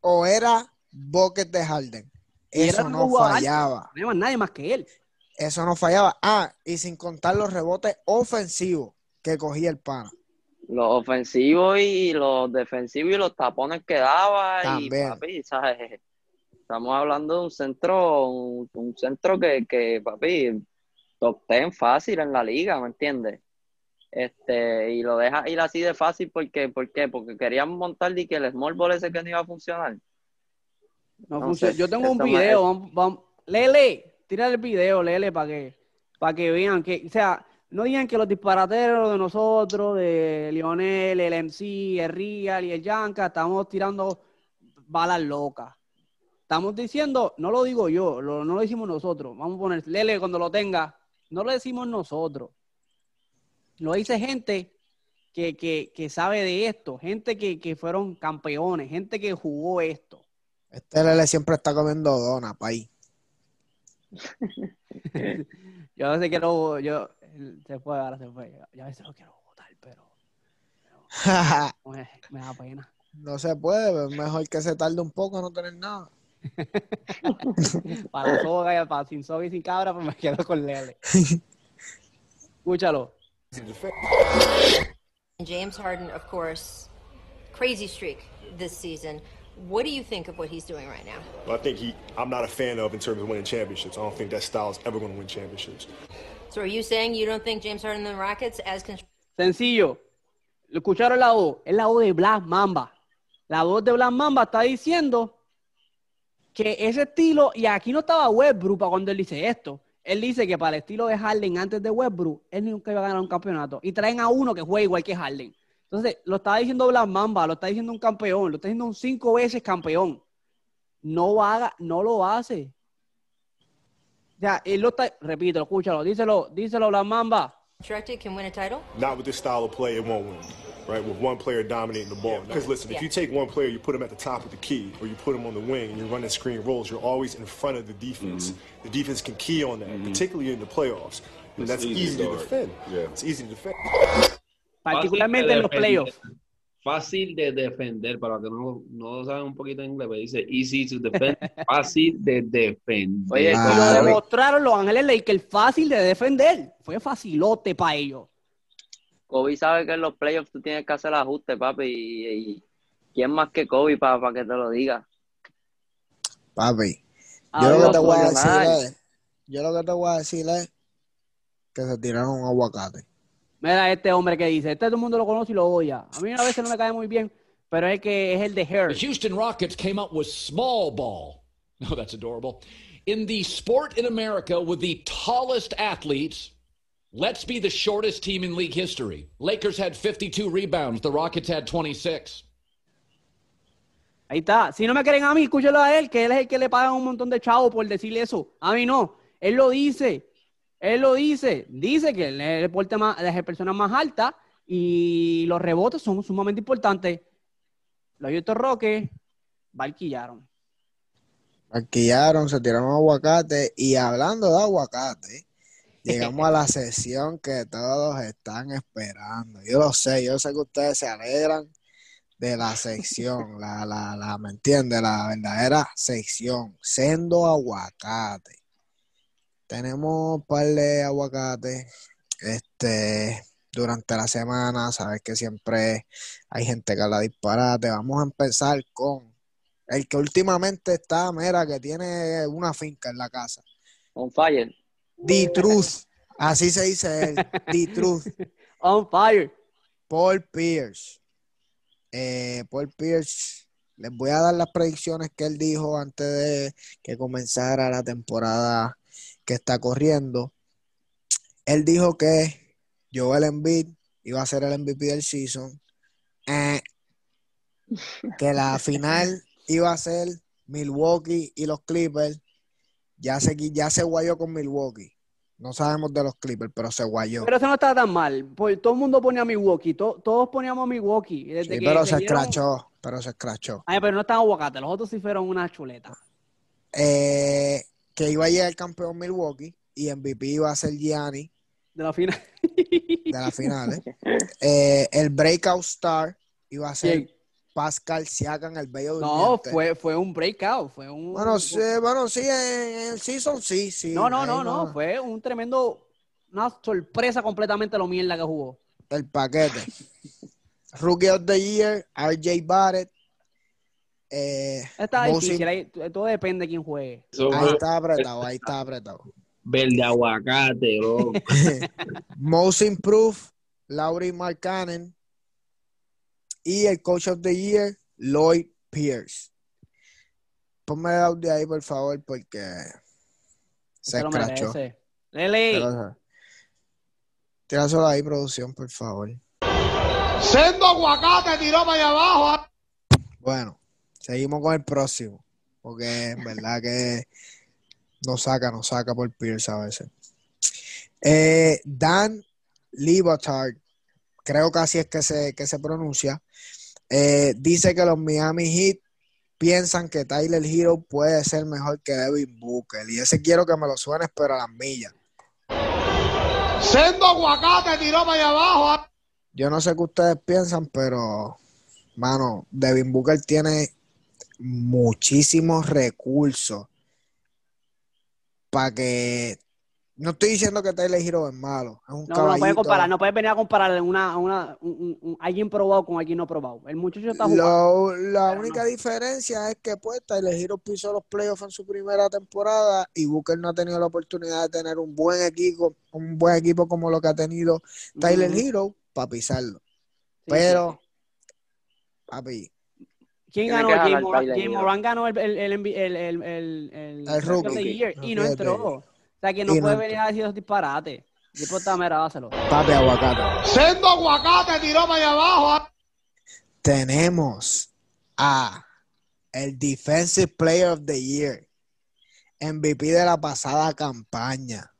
o era Bucket de Harden. Eso no fallaba. no más nadie más que él. Eso no fallaba. Ah, y sin contar los rebotes ofensivos que cogía el pana. Los ofensivos y los defensivos y los tapones que daba. También. Y papi, ¿sabes? Estamos hablando de un centro, un, un centro que, que, papi, top ten fácil en la liga, ¿me entiendes? Este, y lo deja ir así de fácil porque, ¿por qué? Porque querían montar y que el small ball ese que no iba a funcionar. No Entonces, funciona. Yo tengo un video. vamos- vamos- Lele, tira el video, Lele, para que, para que vean que, o sea, no digan que los disparateros de nosotros, de Lionel, el MC, el Real y el Yanka, estamos tirando balas locas. Estamos diciendo, no lo digo yo, lo- no lo decimos nosotros. Vamos a poner, Lele, cuando lo tenga, no lo decimos nosotros. Lo dice gente que, que, que sabe de esto, gente que, que fueron campeones, gente que jugó esto. Este Lele siempre está comiendo dona, país. Yo no sé que lo, yo, se fue, ahora se fue. Yo a veces lo quiero votar, pero me, me da pena. no se puede, pero es mejor que se tarde un poco no tener nada. Para soga, para sin soga y sin cabra, pues me quedo con Lele. Escúchalo. James Harden, of course, crazy streak this season. What do you think of what he's doing right now? I think he, I'm not a fan of in terms of winning championships. I don't think that style is ever going to win championships. So are you saying you don't think James Harden and the Rockets as Sencillo. ¿Lo escucharon la voz? Es la voz de Black Mamba. La voz de Black Mamba está diciendo que ese estilo, y aquí no estaba Westbrook para cuando él dice esto. Él dice que para el estilo de Harden antes de Westbrook, él nunca iba a ganar un campeonato. Y traen a uno que juega igual que Harden. Entonces, lo está diciendo Black Mamba, lo está diciendo un campeón, lo está diciendo un cinco veces campeón. no haga, no lo hace. O sea, él lo está, repito, escúchalo, díselo, díselo la mamba. Directed can win a title? Not with this style of play, it won't win. Right, with one player dominating the ball. Because listen, if you take one player, you put him at the top of the key, or you put him on the wing, and you're running screen rolls, you're always in front of the defense. The defense can key on that, particularly in the playoffs. And It's that's easy easy to to defend. Yeah. It's easy to defend. Particularmente en los playoffs. Fácil de defender, para los que no, no saben un poquito de inglés, pues dice easy to defend, fácil de defender. Oye, Y Ah, lo demostraron los Ángeles Lakers fácil de defender. Fue facilote para ellos. Kobe sabe que en los playoffs tú tienes que hacer ajustes, papi. Y, y quién más que Kobe para que te lo diga. Papi, Ah, yo lo que te voy a decir es, yo lo que te voy a decir es que se tiraron un aguacate. Mira este hombre que dice, este todo el mundo lo conoce y lo odia. A mí a veces no me cae muy bien, pero es que es el de The Hair. Houston Rockets came up with small ball. Oh, that's adorable. In the sport in America with the tallest athletes, let's be the shortest team in league history. Lakers had 52 rebounds, the Rockets had 26. Ahí está. Si no me quieren a mí, escúchelo a él, que él es el que le pagan un montón de chavos por decirle eso. A mí no. Él lo dice. Él lo dice. Dice que él es el deporte más, de las personas más altas y los rebotes son sumamente importantes. Los Houston Rockets barquillaron. Alquilaron, se tiraron aguacate y hablando de aguacate, llegamos a la sesión que todos están esperando. Yo lo sé, yo sé que ustedes se alegran de la sección, la, la, la, ¿me entiende? La verdadera sección, sendo aguacate. Tenemos un par de aguacates, este, durante la semana, sabes que siempre hay gente que habla disparate. Vamos a empezar con el que últimamente está, mira, que tiene una finca en la casa. On fire. The Truth, así se dice él, The Truth. On fire. Paul Pierce. Eh, Paul Pierce, les voy a dar las predicciones que él dijo antes de que comenzara la temporada que está corriendo. Él dijo que Joel Embiid iba a ser el MVP del season. Eh, que la final iba a ser Milwaukee y los Clippers. Ya se, ya se guayó con Milwaukee. No sabemos de los Clippers, pero se guayó. Pero eso no está tan mal. Pues todo el mundo ponía a Milwaukee. to- todos poníamos a Milwaukee. Desde Sí, que pero se dieron- escrachó, pero se escrachó. Ay, pero no están aguacate. Los otros sí fueron una chuleta. Eh, que iba a llegar el campeón Milwaukee y MVP iba a ser Gianni De la final. de las finales. Eh, el breakout star iba a ser. Pascal Siakam, el bello No, fue, fue un breakout. Fue un. Bueno, sí, bueno, sí, en el season sí, sí. No, no, no, no. Fue un tremendo. Una sorpresa completamente lo mierda que jugó. El paquete. Rookie of the Year, RJ Barrett. Eh, Está difícil. ahí- todo depende de quién juegue. Ahí fue está apretado, ahí está apretado. verde aguacate, loco. Most Improved, Laurie Markkanen. Y el Coach of the Year, Lloyd Pierce. Ponme el audio ahí, por favor, porque se escrachó. Lele. Tíraselo ahí, producción, por favor. Sendo aguacate tiró para allá abajo. Bueno, seguimos con el próximo. Porque en verdad que nos saca, nos saca por Pierce a veces. Eh, Dan Libatard, creo que así es que se, que se pronuncia, eh, dice que los Miami Heat piensan que Tyler Hero puede ser mejor que Devin Booker. Y ese quiero que me lo suenes, pero a las millas. Sendo aguacate tiró para allá abajo. Yo no sé qué ustedes piensan, pero, mano, Devin Booker tiene muchísimos recursos para que. No estoy diciendo que Tyler Hero es malo, es un No, no caballito. puedes comparar, no puedes venir a comparar una, una, un- un- un- alguien probado con alguien no probado. El muchacho está jugando. Lo- la única no. diferencia es que pues Tyler Hero pisó los playoffs en su primera temporada y Booker no ha tenido la oportunidad de tener un buen equipo, un buen equipo como lo que ha tenido Tyler. Hero para pisarlo. Sí, Pero, papi, ¿Quién ganó? James Moran, ganó el, el, el, el, el, el, el, El rookie. Year y no entró. Sea, que no Y puede venir a decir esos disparates. Tipo, está, mira, dáselo. papi aguacate. Sendo aguacate tiró para allá abajo. tenemos a el Defensive Player of the Year, MVP de la pasada campaña.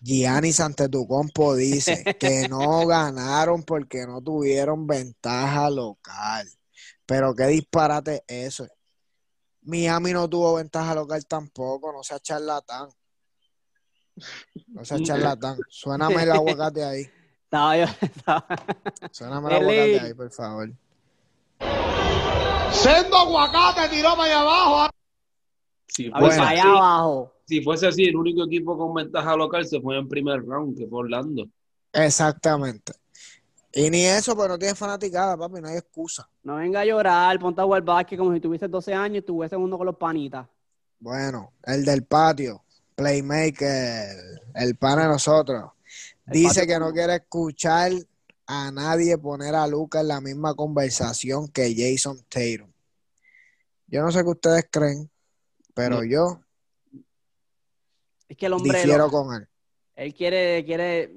Giannis Antetokounmpo dice que no ganaron porque no tuvieron ventaja local. Pero qué disparate eso. Miami no tuvo ventaja local tampoco, no sea charlatán. No sea charlatán. Suéname el aguacate ahí. Estaba yo, estaba- Suéname el aguacate ahí, por favor. Sendo aguacate tiró para allá abajo. Si fuese, allá así, abajo. si fuese así, el único equipo con ventaja local se fue en primer round, que fue Orlando. Exactamente. Y ni eso, pues no tiene fanaticada, papi, no hay excusa. No venga a llorar, ponte a jugar básquet como si tuvieses 12 años y estuviese uno con los panitas. Bueno, el del patio, Playmaker, el pana de nosotros, El dice que no como- quiere escuchar a nadie poner a Luca en la misma conversación que Jason Tatum. Yo no sé qué ustedes creen, pero No. yo Es que el hombre, difiero lo- con él. él quiere, quiere,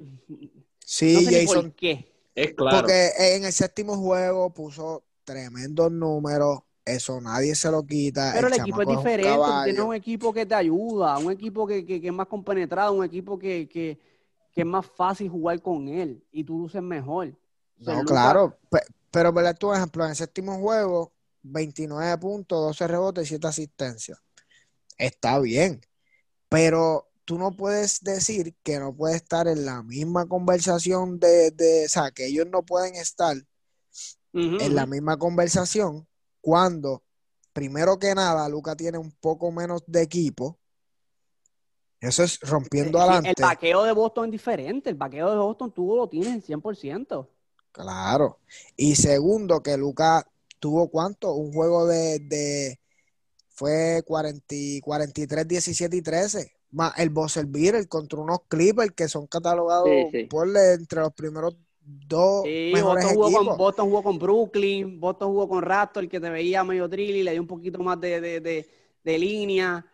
Sí, no sé Jason, por qué. Es claro. porque en el séptimo juego puso tremendos números, eso nadie se lo quita. Pero el, el equipo es un diferente, tú tienes un equipo que te ayuda, un equipo que, que- que es más compenetrado, un equipo que, que- que es más fácil jugar con él y tú luces mejor. O sea, No, claro, pe- pero por tu ejemplo, en el séptimo juego, 29 puntos, 12 rebotes y 7 asistencias. Está bien, pero tú no puedes decir que no puede estar en la misma conversación de, de, o sea, que ellos no pueden estar en la misma conversación cuando, primero que nada, Luca tiene un poco menos de equipo. Eso es rompiendo adelante. El vaqueo de Boston es diferente. El vaqueo de Boston tú lo tienes en 100%. Claro. Y segundo, que Luca tuvo cuánto? Un juego de, de fue 40, y- 43, 17 y 13. Más el buzzer beater contra unos Clippers que son catalogados Sí, sí. por le- entre los primeros dos Sí, mejores Boston jugó, con. Boston jugó con Brooklyn, Boston jugó con Raptor, que te veía medio drill y le dio un poquito más de, de, de- de línea.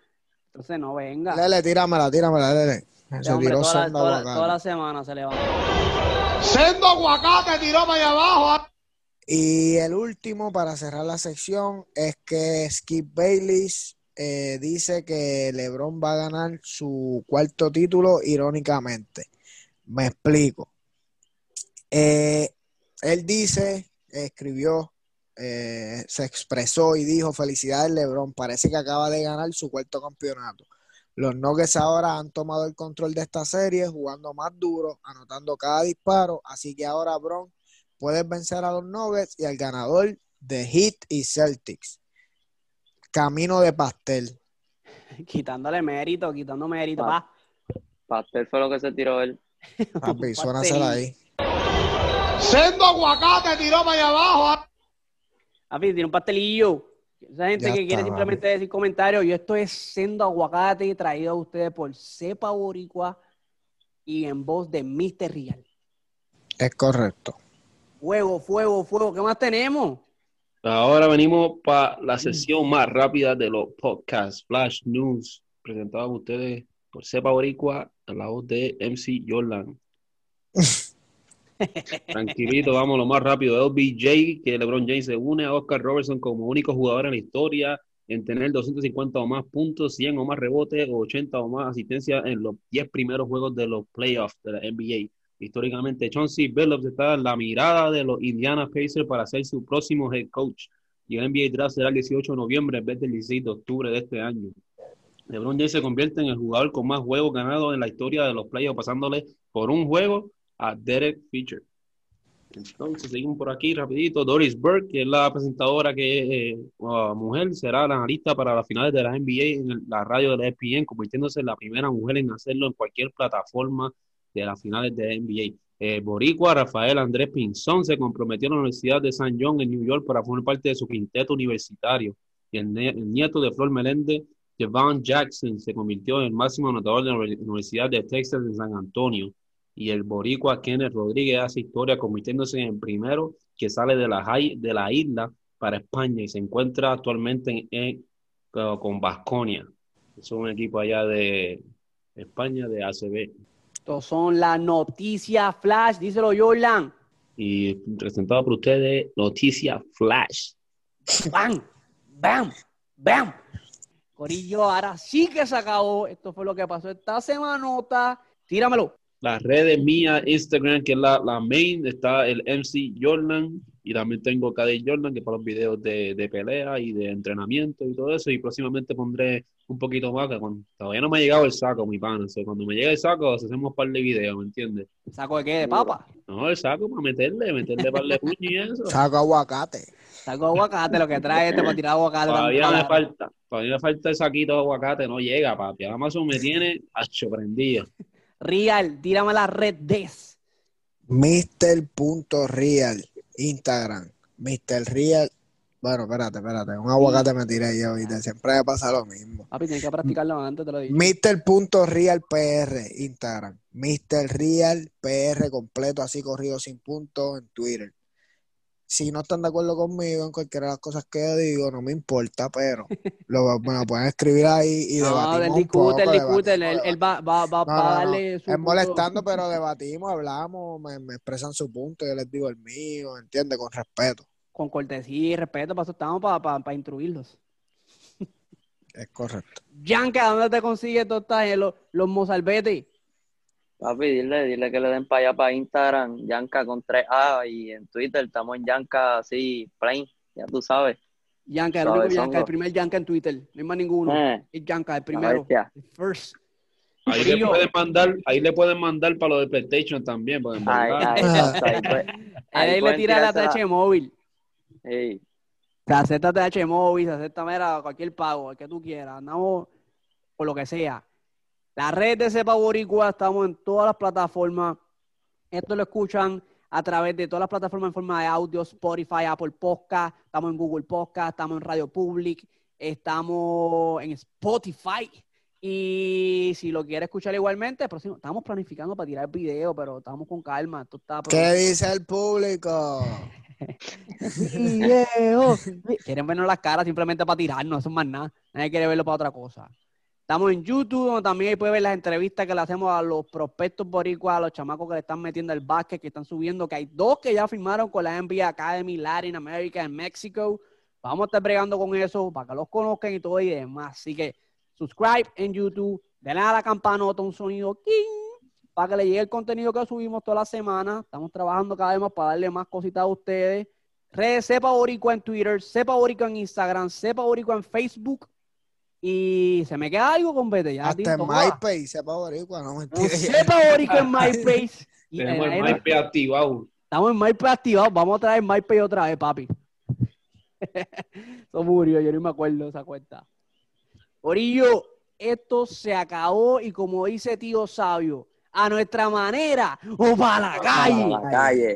Entonces, no venga. Lele, tíramela, tíramela, Lele. Se hombre tiró toda, la, toda toda la semana se levanta. Sendo aguacate tiró para allá abajo. Y el último para cerrar la sección es que Skip Bayless eh, dice que LeBron va a ganar su cuarto título irónicamente. Me explico. Eh, él dice, escribió, eh, se expresó y dijo, felicidades LeBron, parece que acaba de ganar su cuarto campeonato. Los Nuggets ahora han tomado el control de esta serie, jugando más duro, anotando cada disparo, así que ahora Bron puedes vencer a los Nuggets y al ganador de Heat y Celtics. Camino de pastel. Quitándole mérito, quitando mérito. Ah. Pa. Pastel fue lo que se tiró él. Papi, suénasela ahí. Sendo aguacate tiró para allá abajo. Papi, tiene un pastelillo. Esa gente Ya que está, quiere simplemente decir comentarios, yo estoy siendo aguacate traído a ustedes por Cepa Boricua y en voz de Mr. Real. Es correcto. Fuego, fuego, fuego. ¿Qué más tenemos? Ahora venimos para la sesión más rápida de los podcasts, Flash News, presentado a ustedes por Cepa Boricua, a la voz de MC Jordan. Tranquilito, vamos lo más rápido. LBJ, que LeBron James se une a Oscar Robertson como único jugador en la historia en tener 250 o más puntos, 100 o más rebotes o 80 o más asistencias en los 10 primeros juegos de los playoffs de la NBA. Históricamente, Chauncey Billups está en la mirada de los Indiana Pacers para ser su próximo head coach. Y el NBA Draft será el 18 de noviembre en vez del 16 de octubre de este año. LeBron James se convierte en el jugador con más juegos ganados en la historia de los playoffs, pasándole por un juego a Derek Fisher. Entonces, seguimos por aquí rapidito. Doris Burke, que es la presentadora que eh, mujer, será la analista para las finales de la NBA en la radio de la ESPN, convirtiéndose en la primera mujer en hacerlo en cualquier plataforma de las finales de NBA. Eh, Boricua, Rafael Andrés Pinzón, se comprometió en la Universidad de San John en New York para formar parte de su quinteto universitario. Y el, nieto de Flor Meléndez, Devon Jackson, se convirtió en el máximo anotador de la Universidad de Texas en San Antonio y el boricua Kenneth Rodríguez hace historia convirtiéndose en el primero que sale de la, isla para España y se encuentra actualmente en, en- con Vasconia. Es un equipo allá de España, de ACB. Estos son las noticias flash. Díselo, Jordan. Y presentado por ustedes, Noticia Flash. ¡Bam! ¡Bam! ¡Bam! Corillo, ahora sí que se acabó. Esto fue lo que pasó esta semanota. Tíramelo. Las redes mías, Instagram, que es la, la main, está el MC Jordan y también tengo KD Jordan, que para los videos de, de pelea y de entrenamiento y todo eso. Y próximamente pondré un poquito más, que cuando, todavía no me ha llegado el saco, mi pana. Cuando me llegue el saco, hacemos un par de videos, ¿me entiendes? ¿Saco de qué? ¿De papa? No, el saco para meterle, meterle par de puño y eso. Saco aguacate. Saco aguacate, lo que trae este para tirar aguacate. Todavía me falta, todavía me falta el saquito de aguacate, no llega, papi. Amazon me tiene hacho prendido. Real, tírame la red des. Mr.real. Instagram. Mr. Real. Bueno, espérate, espérate. Un aguacate me tiré yo, ¿viste? Siempre me pasa lo mismo. Papi, tienes que practicarlo antes, te lo digo. Mr.realpr, Instagram. Mr. Real PR completo, así corrido sin puntos en Twitter. Si no están de acuerdo conmigo en cualquiera de las cosas que yo digo, no me importa, pero lo, me lo pueden escribir ahí y No, debatimos él un discute, él discute, él, él va, va, va, No, no, a no. darle su Es molestando, pero debatimos, hablamos, me, me expresan su punto, yo les digo el mío, ¿entiendes? Con respeto. Con cortesía y respeto, para eso estamos para, para, para instruirlos. Es correcto. Yanka, ¿dónde te consigues todos estas- los, los mozalbetes? Papi, dile, dile que le den para allá para Instagram, Yanka con 3A y en Twitter estamos en Yanka así, plain, ya tú sabes. Yanka, el único Yanka, el primer Yanka en Twitter. No hay más ninguno. Eh, Es Yanka, el primero. El first. Ahí le pueden mandar, ahí le pueden mandar para lo de PlayStation también, Ahí, ahí, ahí, ahí Ahí le tira la. TH móvil. Ey, Se acepta TH móvil, se acepta mira, cualquier pago, el que tú quieras. Andamos por lo que sea. La red de Cepa Boricua, estamos en todas las plataformas. Esto lo escuchan a través de todas las plataformas en forma de audio, Spotify, Apple Podcast, estamos en Google Podcast, estamos en Radio Public, estamos en Spotify. Y si lo quieres escuchar igualmente, próximo, estamos planificando para tirar video, pero estamos con calma. Esto está ¿Qué dice el público? Quieren vernos las caras simplemente para tirarnos, eso es más nada. Nadie quiere verlo para otra cosa. Estamos en YouTube, donde también ahí puede ver las entrevistas que le hacemos a los prospectos boricuas, a los chamacos que le están metiendo el básquet, que están subiendo, que hay dos que ya firmaron con la NBA Academy Latin America en México. Vamos a estar bregando con eso para que los conozcan y todo y demás. Así que subscribe en YouTube, denle a la campanota un sonido king para que le llegue el contenido que subimos toda la semana. Estamos trabajando cada vez más para darle más cositas a ustedes. Redes Sepa Boricua en Twitter, Sepa Boricua en Instagram, Sepa Boricua en Facebook. Y se me queda algo con Vete. Ya, Hasta en. MySpace, sepa boricua, no No, mentira. Sepa Boricua en MySpace. Y, Tenemos el MySpace activado. Estamos en MySpace activados. Vamos a traer MySpace otra vez, papi. Eso murió, yo no me acuerdo de esa cuenta. Orillo, esto se acabó y como dice tío sabio, a nuestra manera o para la calle. la calle.